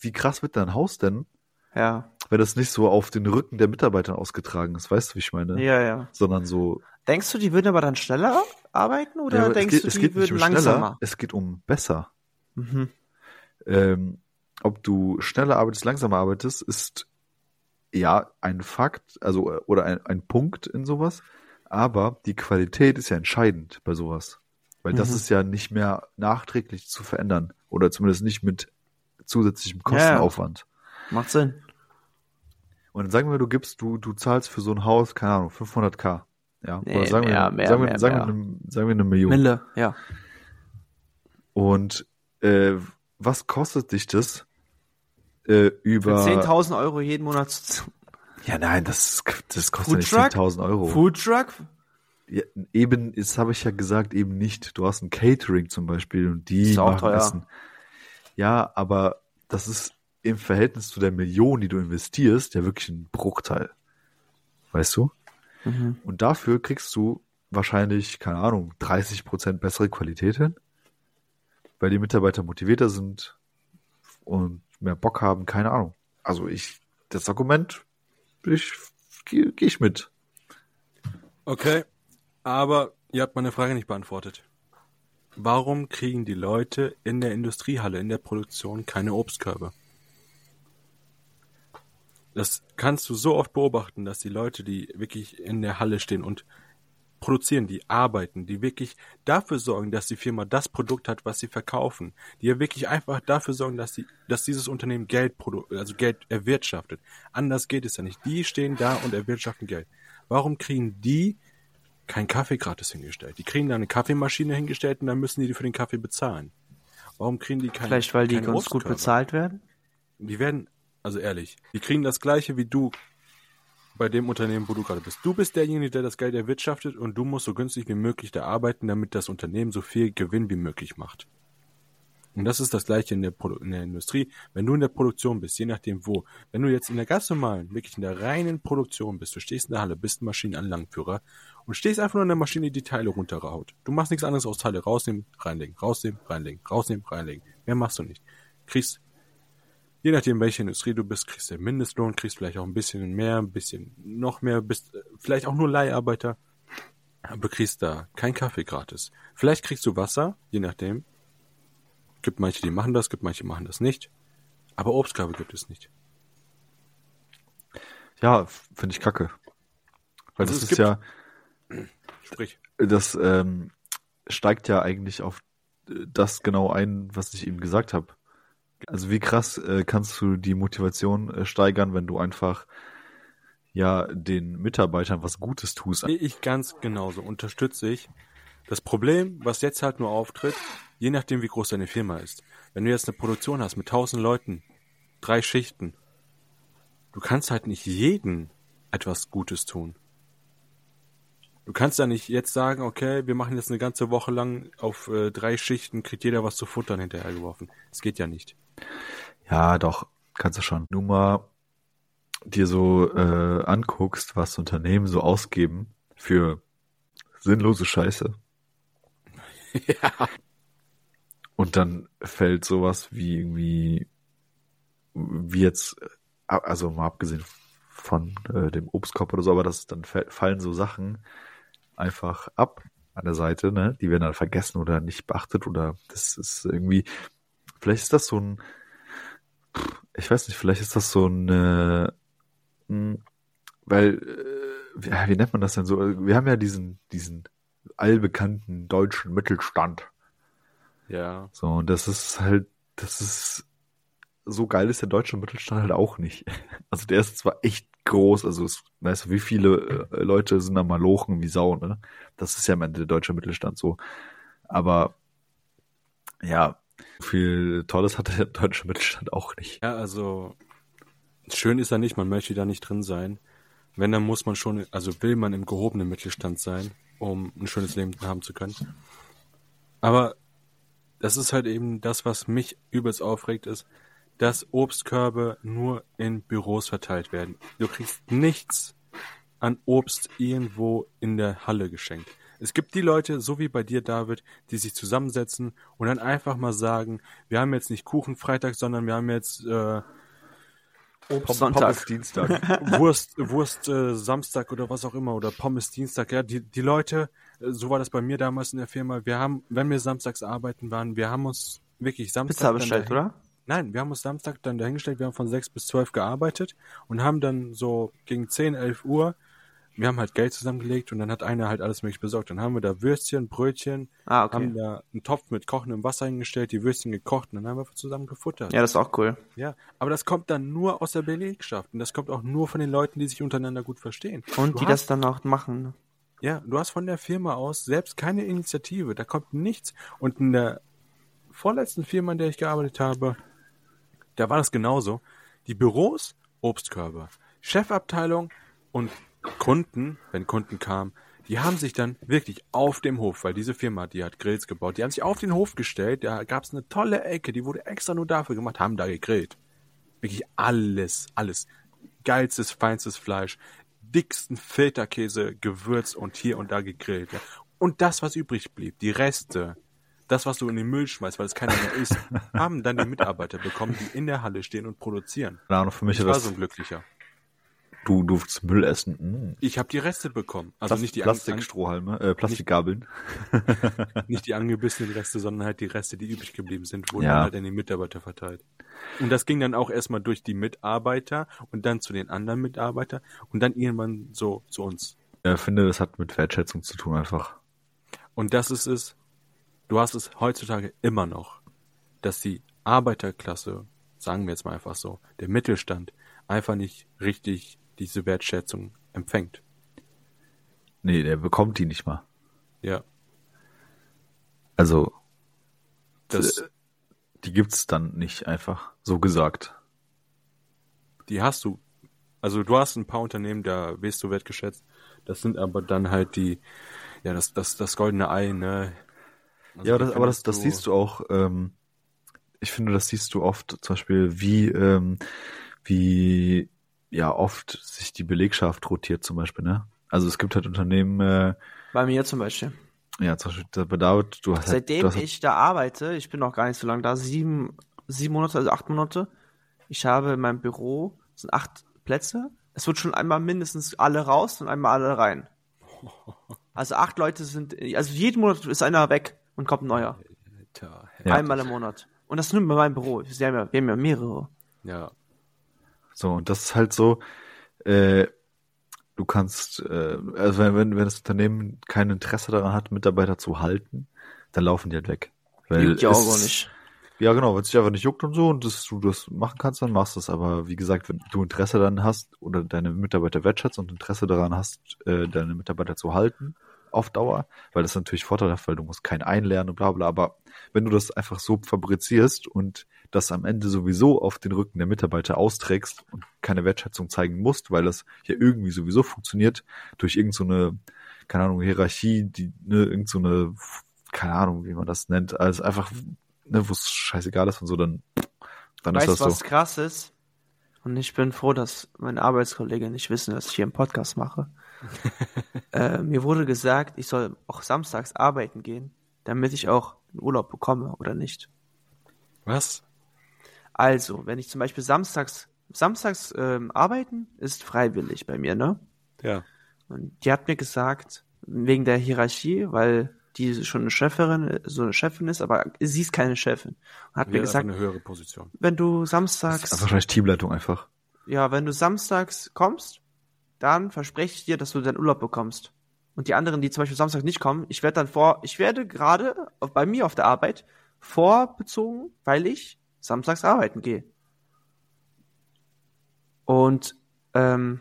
Wie krass wird dein Haus denn, ja, wenn das nicht so auf den Rücken der Mitarbeiter ausgetragen ist, weißt du, wie ich meine? ja, ja. Sondern so. Denkst du, die würden aber dann schneller arbeiten oder Ja, denkst geht, du, es die geht würden um schneller, langsamer? es geht um besser. Mhm. Ähm, ob du schneller arbeitest, langsamer arbeitest, ist ja ein Fakt, also oder ein, ein Punkt in sowas. Aber die Qualität ist ja entscheidend bei sowas. Weil das Mhm. ist ja nicht mehr nachträglich zu verändern. Oder zumindest nicht mit zusätzlichem Ja, ja. Kostenaufwand. Macht Sinn. Und dann sagen wir, du gibst, du, du zahlst für so ein Haus, keine Ahnung, 500k. Ja, Nee, oder sagen mehr, wir, mehr, sagen wir, mehr, sagen, mehr. Wir eine, sagen wir eine Million. Mille, ja. Und äh, was kostet dich das äh, über 10.000 Euro jeden Monat zu Ja, nein, das, das kostet nicht 10.000 Euro. Foodtruck? Ja, eben, das habe ich ja gesagt, eben nicht. Du hast ein Catering zum Beispiel und die Ist auch machen teuer. Essen. Ja, aber das ist im Verhältnis zu der Million, die du investierst, ja wirklich ein Bruchteil. Weißt du? Mhm. Und dafür kriegst du wahrscheinlich, keine Ahnung, 30 Prozent bessere Qualität hin, weil die Mitarbeiter motivierter sind und mehr Bock haben, keine Ahnung. Also ich, das Argument, ich, gehe geh ich mit. Okay, aber ihr habt meine Frage nicht beantwortet. Warum kriegen die Leute in der Industriehalle, in der Produktion keine Obstkörbe? Das kannst du so oft beobachten, dass die Leute, die wirklich in der Halle stehen und produzieren, die arbeiten, die wirklich dafür sorgen, dass die Firma das Produkt hat, was sie verkaufen, die ja wirklich einfach dafür sorgen, dass die, dass dieses Unternehmen Geld also Geld erwirtschaftet. Anders geht es ja nicht. Die stehen da und erwirtschaften Geld. Warum kriegen die keinen Kaffee gratis hingestellt? Die kriegen da eine Kaffeemaschine hingestellt und dann müssen die für den Kaffee bezahlen. Warum kriegen die keine Vielleicht, weil die ganz gut bezahlt werden? Die werden, also ehrlich, die kriegen das gleiche wie du bei dem Unternehmen, wo du gerade bist. Du bist derjenige, der das Geld erwirtschaftet und du musst so günstig wie möglich da arbeiten, damit das Unternehmen so viel Gewinn wie möglich macht. Und das ist das gleiche in der, Produ in der Industrie. Wenn du in der Produktion bist, je nachdem wo, wenn du jetzt in der ganz normalen, wirklich in der reinen Produktion bist, du stehst in der Halle, bist ein Maschinenanlagenführer und stehst einfach nur in der Maschine, die Teile runterhaut. Du machst nichts anderes aus Teile rausnehmen, reinlegen, rausnehmen, reinlegen, rausnehmen, reinlegen. Mehr machst du nicht. Kriegst je nachdem, welche Industrie du bist, kriegst du Mindestlohn, kriegst vielleicht auch ein bisschen mehr, ein bisschen noch mehr, bist äh, vielleicht auch nur Leiharbeiter, aber kriegst da kein Kaffee gratis. Vielleicht kriegst du Wasser, je nachdem. Gibt manche, die machen das, gibt manche, die machen das nicht. Aber Obstgabe gibt es nicht. Ja, finde ich kacke. Weil Also das ist gibt- ja, (clears throat) Sprich. das ähm, steigt ja eigentlich auf äh, das genau ein, was ich eben gesagt habe. Also wie krass äh, kannst du die Motivation äh, steigern, wenn du einfach ja den Mitarbeitern was Gutes tust. Ich ganz genauso unterstütze ich. Das Problem, was jetzt halt nur auftritt, je nachdem, wie groß deine Firma ist. Wenn du jetzt eine Produktion hast mit tausend Leuten, drei Schichten, du kannst halt nicht jeden etwas Gutes tun. Du kannst ja nicht jetzt sagen, okay, wir machen jetzt eine ganze Woche lang auf äh, drei Schichten, kriegt jeder was zu futtern hinterhergeworfen. Das geht ja nicht. Ja, doch, kannst du schon. Nur mal dir so äh, anguckst, was Unternehmen so ausgeben für sinnlose Scheiße. (laughs) ja. Und dann fällt sowas wie irgendwie, wie jetzt, äh, also mal abgesehen von äh, dem Obstkorb oder so, aber das dann fallen so Sachen einfach ab an der Seite, ne? Die werden dann vergessen oder nicht beachtet oder das ist irgendwie, vielleicht ist das so ein, ich weiß nicht, vielleicht ist das so ein, äh, weil, äh, wie nennt man das denn so? Wir haben ja diesen, diesen allbekannten deutschen Mittelstand. Ja. So, und das ist halt, das ist, so geil ist der deutsche Mittelstand halt auch nicht. (laughs) Also der ist zwar echt groß, also es, weißt du, wie viele äh, Leute sind da mal lochen wie Sau, ne? Das ist ja am Ende der deutsche Mittelstand so. Aber ja, viel Tolles hat der (laughs) deutsche Mittelstand auch nicht. Ja, also schön ist er nicht, man möchte da nicht drin sein. Wenn, dann muss man schon, also will man im gehobenen Mittelstand sein, um ein schönes Leben haben zu können. Aber das ist halt eben das, was mich übelst aufregt, ist, dass Obstkörbe nur in Büros verteilt werden. Du kriegst nichts an Obst irgendwo in der Halle geschenkt. Es gibt die Leute, so wie bei dir, David, die sich zusammensetzen und dann einfach mal sagen, wir haben jetzt nicht Kuchen Freitag, sondern wir haben jetzt äh, Obst Sonntag. Pommes Dienstag. (laughs) Wurst, Wurst äh, Samstag oder was auch immer oder Pommes Dienstag. Ja, die, die Leute, äh, so war das bei mir damals in der Firma. Wir haben, wenn wir samstags arbeiten waren, wir haben uns wirklich Samstag Pizza bestellt, oder? Nein, wir haben uns Samstag dann dahingestellt, wir haben von 6 bis 12 gearbeitet und haben dann so gegen 10, 11 Uhr, wir haben halt Geld zusammengelegt und dann hat einer halt alles möglich besorgt. Dann haben wir da Würstchen, Brötchen, Ah, okay. haben da einen Topf mit kochendem Wasser hingestellt, die Würstchen gekocht und dann haben wir zusammen gefuttert. Ja, das ist auch cool. Ja, aber das kommt dann nur aus der Belegschaft und das kommt auch nur von den Leuten, die sich untereinander gut verstehen. Und Du die das dann auch machen. Ja, du hast von der Firma aus selbst keine Initiative, da kommt nichts. Und in der vorletzten Firma, in der ich gearbeitet habe, da war das genauso. Die Büros, Obstkörbe. Chefabteilung und Kunden, wenn Kunden kamen, die haben sich dann wirklich auf dem Hof, weil diese Firma, die hat Grills gebaut, die haben sich auf den Hof gestellt, da gab es eine tolle Ecke, die wurde extra nur dafür gemacht, haben da gegrillt. Wirklich alles, alles. Geilstes, feinstes Fleisch, dicksten Filterkäse, Gewürz und hier und da gegrillt. Ja. Und das, was übrig blieb, die Reste, das, was du in den Müll schmeißt, weil es keiner mehr isst, (laughs) haben dann die Mitarbeiter bekommen, die in der Halle stehen und produzieren. Keine Ahnung, für mich Ich war das, so ein Glücklicher. du durftest Müll essen. Mm. Ich habe die Reste bekommen. Also Plast nicht die, Plastikstrohhalme, äh, Plastikgabeln. (laughs) nicht die (laughs) angebissenen Reste, sondern halt die Reste, die übrig geblieben sind, wurden Ja. dann halt an die Mitarbeiter verteilt. Und das ging dann auch erstmal durch die Mitarbeiter und dann zu den anderen Mitarbeitern und dann irgendwann so zu uns. Ich finde, das hat mit Wertschätzung zu tun einfach. Und das ist es, du hast es heutzutage immer noch, dass die Arbeiterklasse, sagen wir jetzt mal einfach so, der Mittelstand, einfach nicht richtig diese Wertschätzung empfängt. Nee, der bekommt die nicht mal. Ja, Also, das, äh, die gibt's dann nicht einfach, so gesagt. die hast du. Also du hast ein paar Unternehmen, da wirst du wertgeschätzt. Das sind aber dann halt die, ja, das, das, das goldene Ei, ne? Also ja, die das, aber das, das siehst du auch, ähm, ich finde, das siehst du oft, zum Beispiel, wie, ähm, wie, ja, oft sich die Belegschaft rotiert, zum Beispiel, ne? Also es gibt halt Unternehmen, äh, Bei mir zum Beispiel. ja, zum Beispiel da- bei David, du hast halt, Seitdem du hast halt, ich da arbeite, ich bin noch gar nicht so lange da, sieben, sieben Monate, also acht Monate. Ich habe in meinem Büro, es sind acht Plätze. Es wird schon einmal mindestens alle raus und einmal alle rein. (laughs) Also acht Leute sind, also jeden Monat ist einer weg und kommt ein neuer. Alter, Ja. Einmal im Monat. Und das nur bei meinem Büro. Wir haben ja, wir haben ja mehrere. ja. So, und das ist halt so, äh, du kannst, äh, also wenn, wenn, wenn das Unternehmen kein Interesse daran hat, Mitarbeiter zu halten, dann laufen die halt weg. Weil Juckt ja auch gar nicht. Ja, genau, wenn es dich einfach nicht juckt und so und das, du das machen kannst, dann machst du es. Aber wie gesagt, wenn du Interesse daran hast oder deine Mitarbeiter wertschätzt und Interesse daran hast, äh, deine Mitarbeiter zu halten, auf Dauer, weil das natürlich vorteilhaft, weil du musst keinen einlernen und bla bla. Aber wenn du das einfach so fabrizierst und das am Ende sowieso auf den Rücken der Mitarbeiter austrägst und keine Wertschätzung zeigen musst, weil das ja irgendwie sowieso funktioniert, durch irgendeine, so keine Ahnung, Hierarchie, die, ne, irgend so eine, keine Ahnung, wie man das nennt, also einfach, ne, wo es scheißegal ist und so, dann, dann weißt ist das was so. krass ist? Und ich bin froh, dass meine Arbeitskollegen nicht wissen, dass ich hier einen Podcast mache. Äh, mir wurde gesagt, ich soll auch samstags arbeiten gehen, damit ich auch einen Urlaub bekomme oder nicht. Was? Also, wenn ich zum Beispiel samstags, samstags ähm, arbeiten, ist freiwillig bei mir, ne? Ja. Und die hat mir gesagt, wegen der Hierarchie, weil die schon eine Chefin, so eine Chefin ist, aber sie ist keine Chefin. Und hat mir Wir gesagt, eine höhere Position. wenn du Das samstags, ist wahrscheinlich Teamleitung einfach. ja, wenn du samstags kommst, dann verspreche ich dir, dass du deinen Urlaub bekommst. Und die anderen, die zum Beispiel Samstag nicht kommen, ich werde dann vor, ich werde gerade bei mir auf der Arbeit vorbezogen, weil ich samstags arbeiten gehe. Und ähm,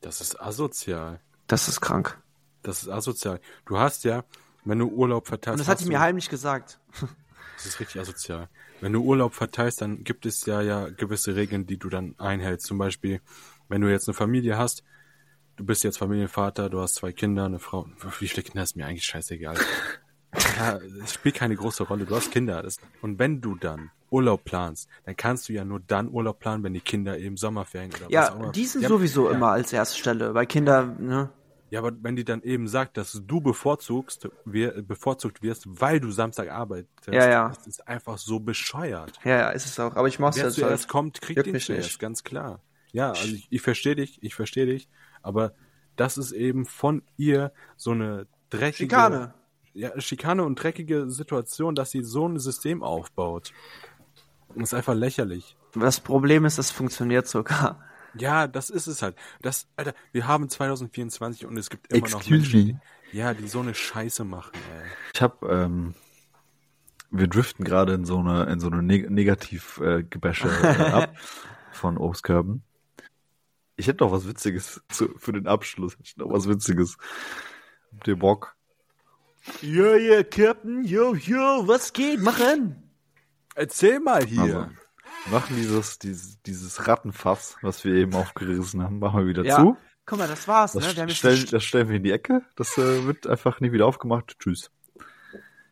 Das ist asozial. das ist krank. Das ist asozial. Du hast ja, wenn du Urlaub verteilst. Und das hat hast sie mir heimlich gesagt. (laughs) Das ist richtig asozial. Wenn du Urlaub verteilst, dann gibt es ja ja gewisse Regeln, die du dann einhältst. Zum Beispiel, wenn du jetzt eine Familie hast, du bist jetzt Familienvater, du hast zwei Kinder, eine Frau. Wie viele Kinder ist mir eigentlich scheißegal. ja, es spielt keine große Rolle. Du hast Kinder. Das, und wenn du dann Urlaub planst, dann kannst du ja nur dann Urlaub planen, wenn die Kinder eben Sommerferien oder was auch Ja, immer. die sind ja, sowieso ja. immer als erste Stelle, weil Kinder, ne? Ja, aber wenn die dann eben sagt, dass du bevorzugst, wir, bevorzugt wirst, weil du Samstag arbeitest, Ja, ja. das ist einfach so bescheuert. Ja, ja, ist es auch. Aber ich mach's Wer jetzt zuerst halt. kommt, kriegt den zuerst, nicht. ganz klar. Ja, also ich, ich verstehe dich, ich verstehe dich, aber das ist eben von ihr so eine dreckige Schikane. Ja, Schikane und dreckige Situation, dass sie so ein System aufbaut. Und ist einfach lächerlich. Das Problem ist, das funktioniert sogar. Ja, das ist es halt. Das, Alter, wir haben 2024 und es gibt immer noch Excuse Menschen, die, me. ja, die so eine Scheiße machen, ey. Ich habe, ähm, wir driften gerade in so eine in so eine Neg Negativ-Gebäsche äh, Gebäsche, äh, ab (laughs) von Obstkörben. Ich hätte noch was Witziges (laughs) zu, für den Abschluss. Ich hätte noch was Witziges. Habt ihr Bock? Ja, ja, Captain, yo, yo, was geht? Mach an! Erzähl mal hier. Also, wir machen dieses, dieses, dieses Rattenfass, was wir eben aufgerissen haben, machen wir wieder Ja, zu. guck mal, das war's, Das, ne? Wir haben jetzt stellen, das stellen wir in die Ecke. Das äh, wird einfach nie wieder aufgemacht. Tschüss.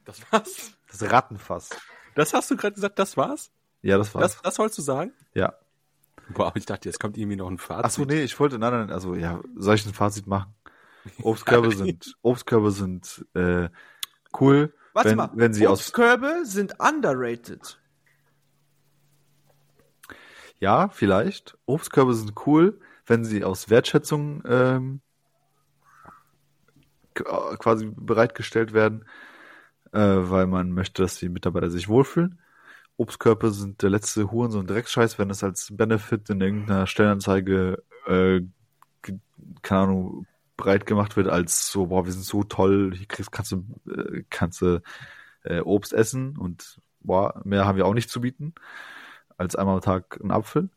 Das war's? Das Rattenfass. Das hast du gerade gesagt, das war's? Ja, das war's. Das, das wolltest du sagen? ja. (laughs) Boah, ich dachte, jetzt kommt irgendwie noch ein Fazit. Ach so, nee, ich wollte, nein, nein, also ja, soll ich ein Fazit machen? Obstkörbe (laughs) sind, Obstkörbe sind äh, cool, Warte wenn, mal, wenn sie aus, Obstkörbe sind underrated. ja, vielleicht. Obstkörbe sind cool, wenn sie aus Wertschätzung ähm, k- quasi bereitgestellt werden, äh, weil man möchte, dass die Mitarbeiter sich wohlfühlen. Obstkörbe sind der letzte Huren, so ein Drecksscheiß, wenn es als Benefit in irgendeiner Stellenanzeige, äh, keine Ahnung, breit gemacht wird als so, boah, wir sind so toll, hier kriegst, kannst du, äh, kannst du äh, Obst essen und boah, mehr haben wir auch nicht zu bieten als einmal am Tag einen Apfel,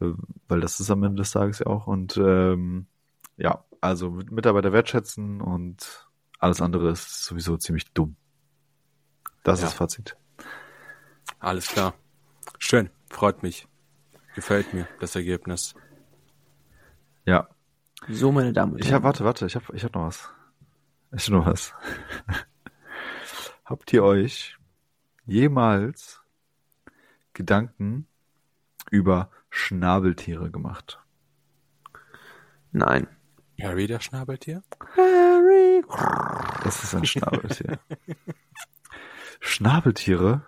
äh, weil das ist am Ende des Tages ja auch und ähm, ja, also mit- Mitarbeiter wertschätzen und alles andere ist sowieso ziemlich dumm. Das Ja. ist das Fazit. Alles klar. Schön, freut mich. Gefällt mir das Ergebnis. Ja, So, meine Damen und ich Herren. habe, warte, warte, ich habe, ich habe noch was. Ich habe noch was. (laughs) Habt ihr euch jemals Gedanken über Schnabeltiere gemacht? Nein. Harry, der Schnabeltier? Das ist ein Schnabeltier. (laughs) Schnabeltiere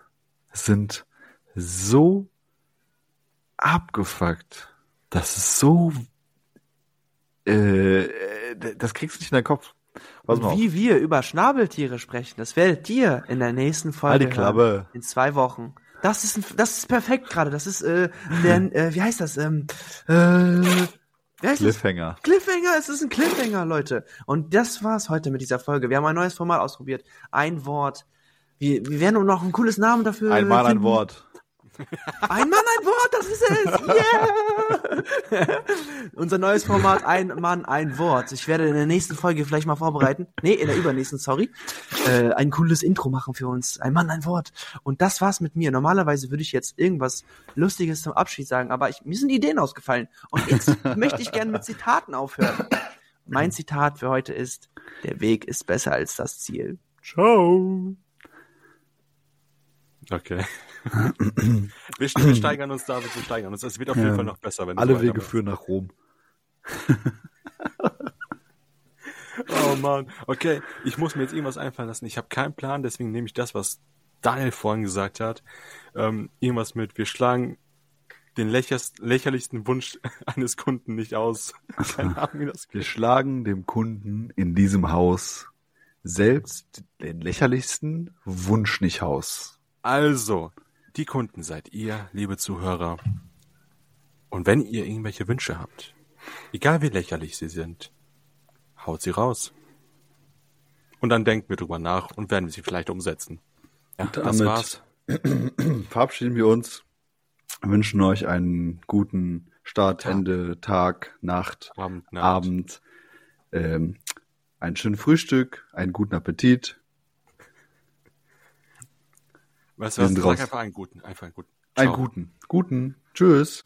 sind so abgefuckt. Das ist so. Äh, äh, das kriegst du nicht in deinen Kopf. Pass mal auf. Wie wir über Schnabeltiere sprechen, das werdet ihr in der nächsten Folge die Klappe. hören. In zwei Wochen. Das ist, ein, das ist perfekt gerade. Das ist, äh, der, äh, wie heißt das? Ähm, äh, wie heißt das? Cliffhanger. Cliffhanger, es ist ein Cliffhanger, Leute. Und das war's heute mit dieser Folge. Wir haben ein neues Format ausprobiert. Ein Wort. Wir, wir werden noch ein cooles Namen dafür Einmal ein finden. Wort. Ein Mann, ein Wort, das ist es. Yeah! Unser neues Format, ein Mann, ein Wort. Ich werde in der nächsten Folge vielleicht mal vorbereiten. Nee, in der übernächsten, sorry. Äh, ein cooles Intro machen für uns. Ein Mann, ein Wort. Und das war's mit mir. Normalerweise würde ich jetzt irgendwas Lustiges zum Abschied sagen, aber ich, mir sind Ideen ausgefallen. Und jetzt (laughs) möchte ich gerne mit Zitaten aufhören. Mein Zitat für heute ist, der Weg ist besser als das Ziel. Ciao. Okay. (clears throat) wir, wir steigern uns, David, wir steigern uns. Es wird auf jeden Ja. Fall noch besser, wenn Alle so Wege führen nach Rom. (laughs) Oh Mann. Okay, ich muss mir jetzt irgendwas einfallen lassen. Ich habe keinen Plan, deswegen nehme ich das, was Daniel vorhin gesagt hat. Ähm, irgendwas mit, wir schlagen den lächerlichsten Wunsch (laughs) eines Kunden nicht aus. (laughs) Keine Ahnung, wie das Wir schlagen dem Kunden in diesem Haus selbst den lächerlichsten Wunsch nicht aus. Also, die Kunden seid ihr, liebe Zuhörer. Und wenn ihr irgendwelche Wünsche habt, egal wie lächerlich sie sind, haut sie raus. Und dann denken wir drüber nach und werden sie vielleicht umsetzen. Ja, das damit war's. (clears throat) verabschieden wir uns, wünschen euch einen guten Start, Tag. Ende, Tag, Nacht, Abend, Nacht. Abend, ähm, ein schönes Frühstück, einen guten Appetit, Weißt du was? Sag raus. einfach einen guten, einfach einen guten. einen Ciao. guten, guten, tschüss.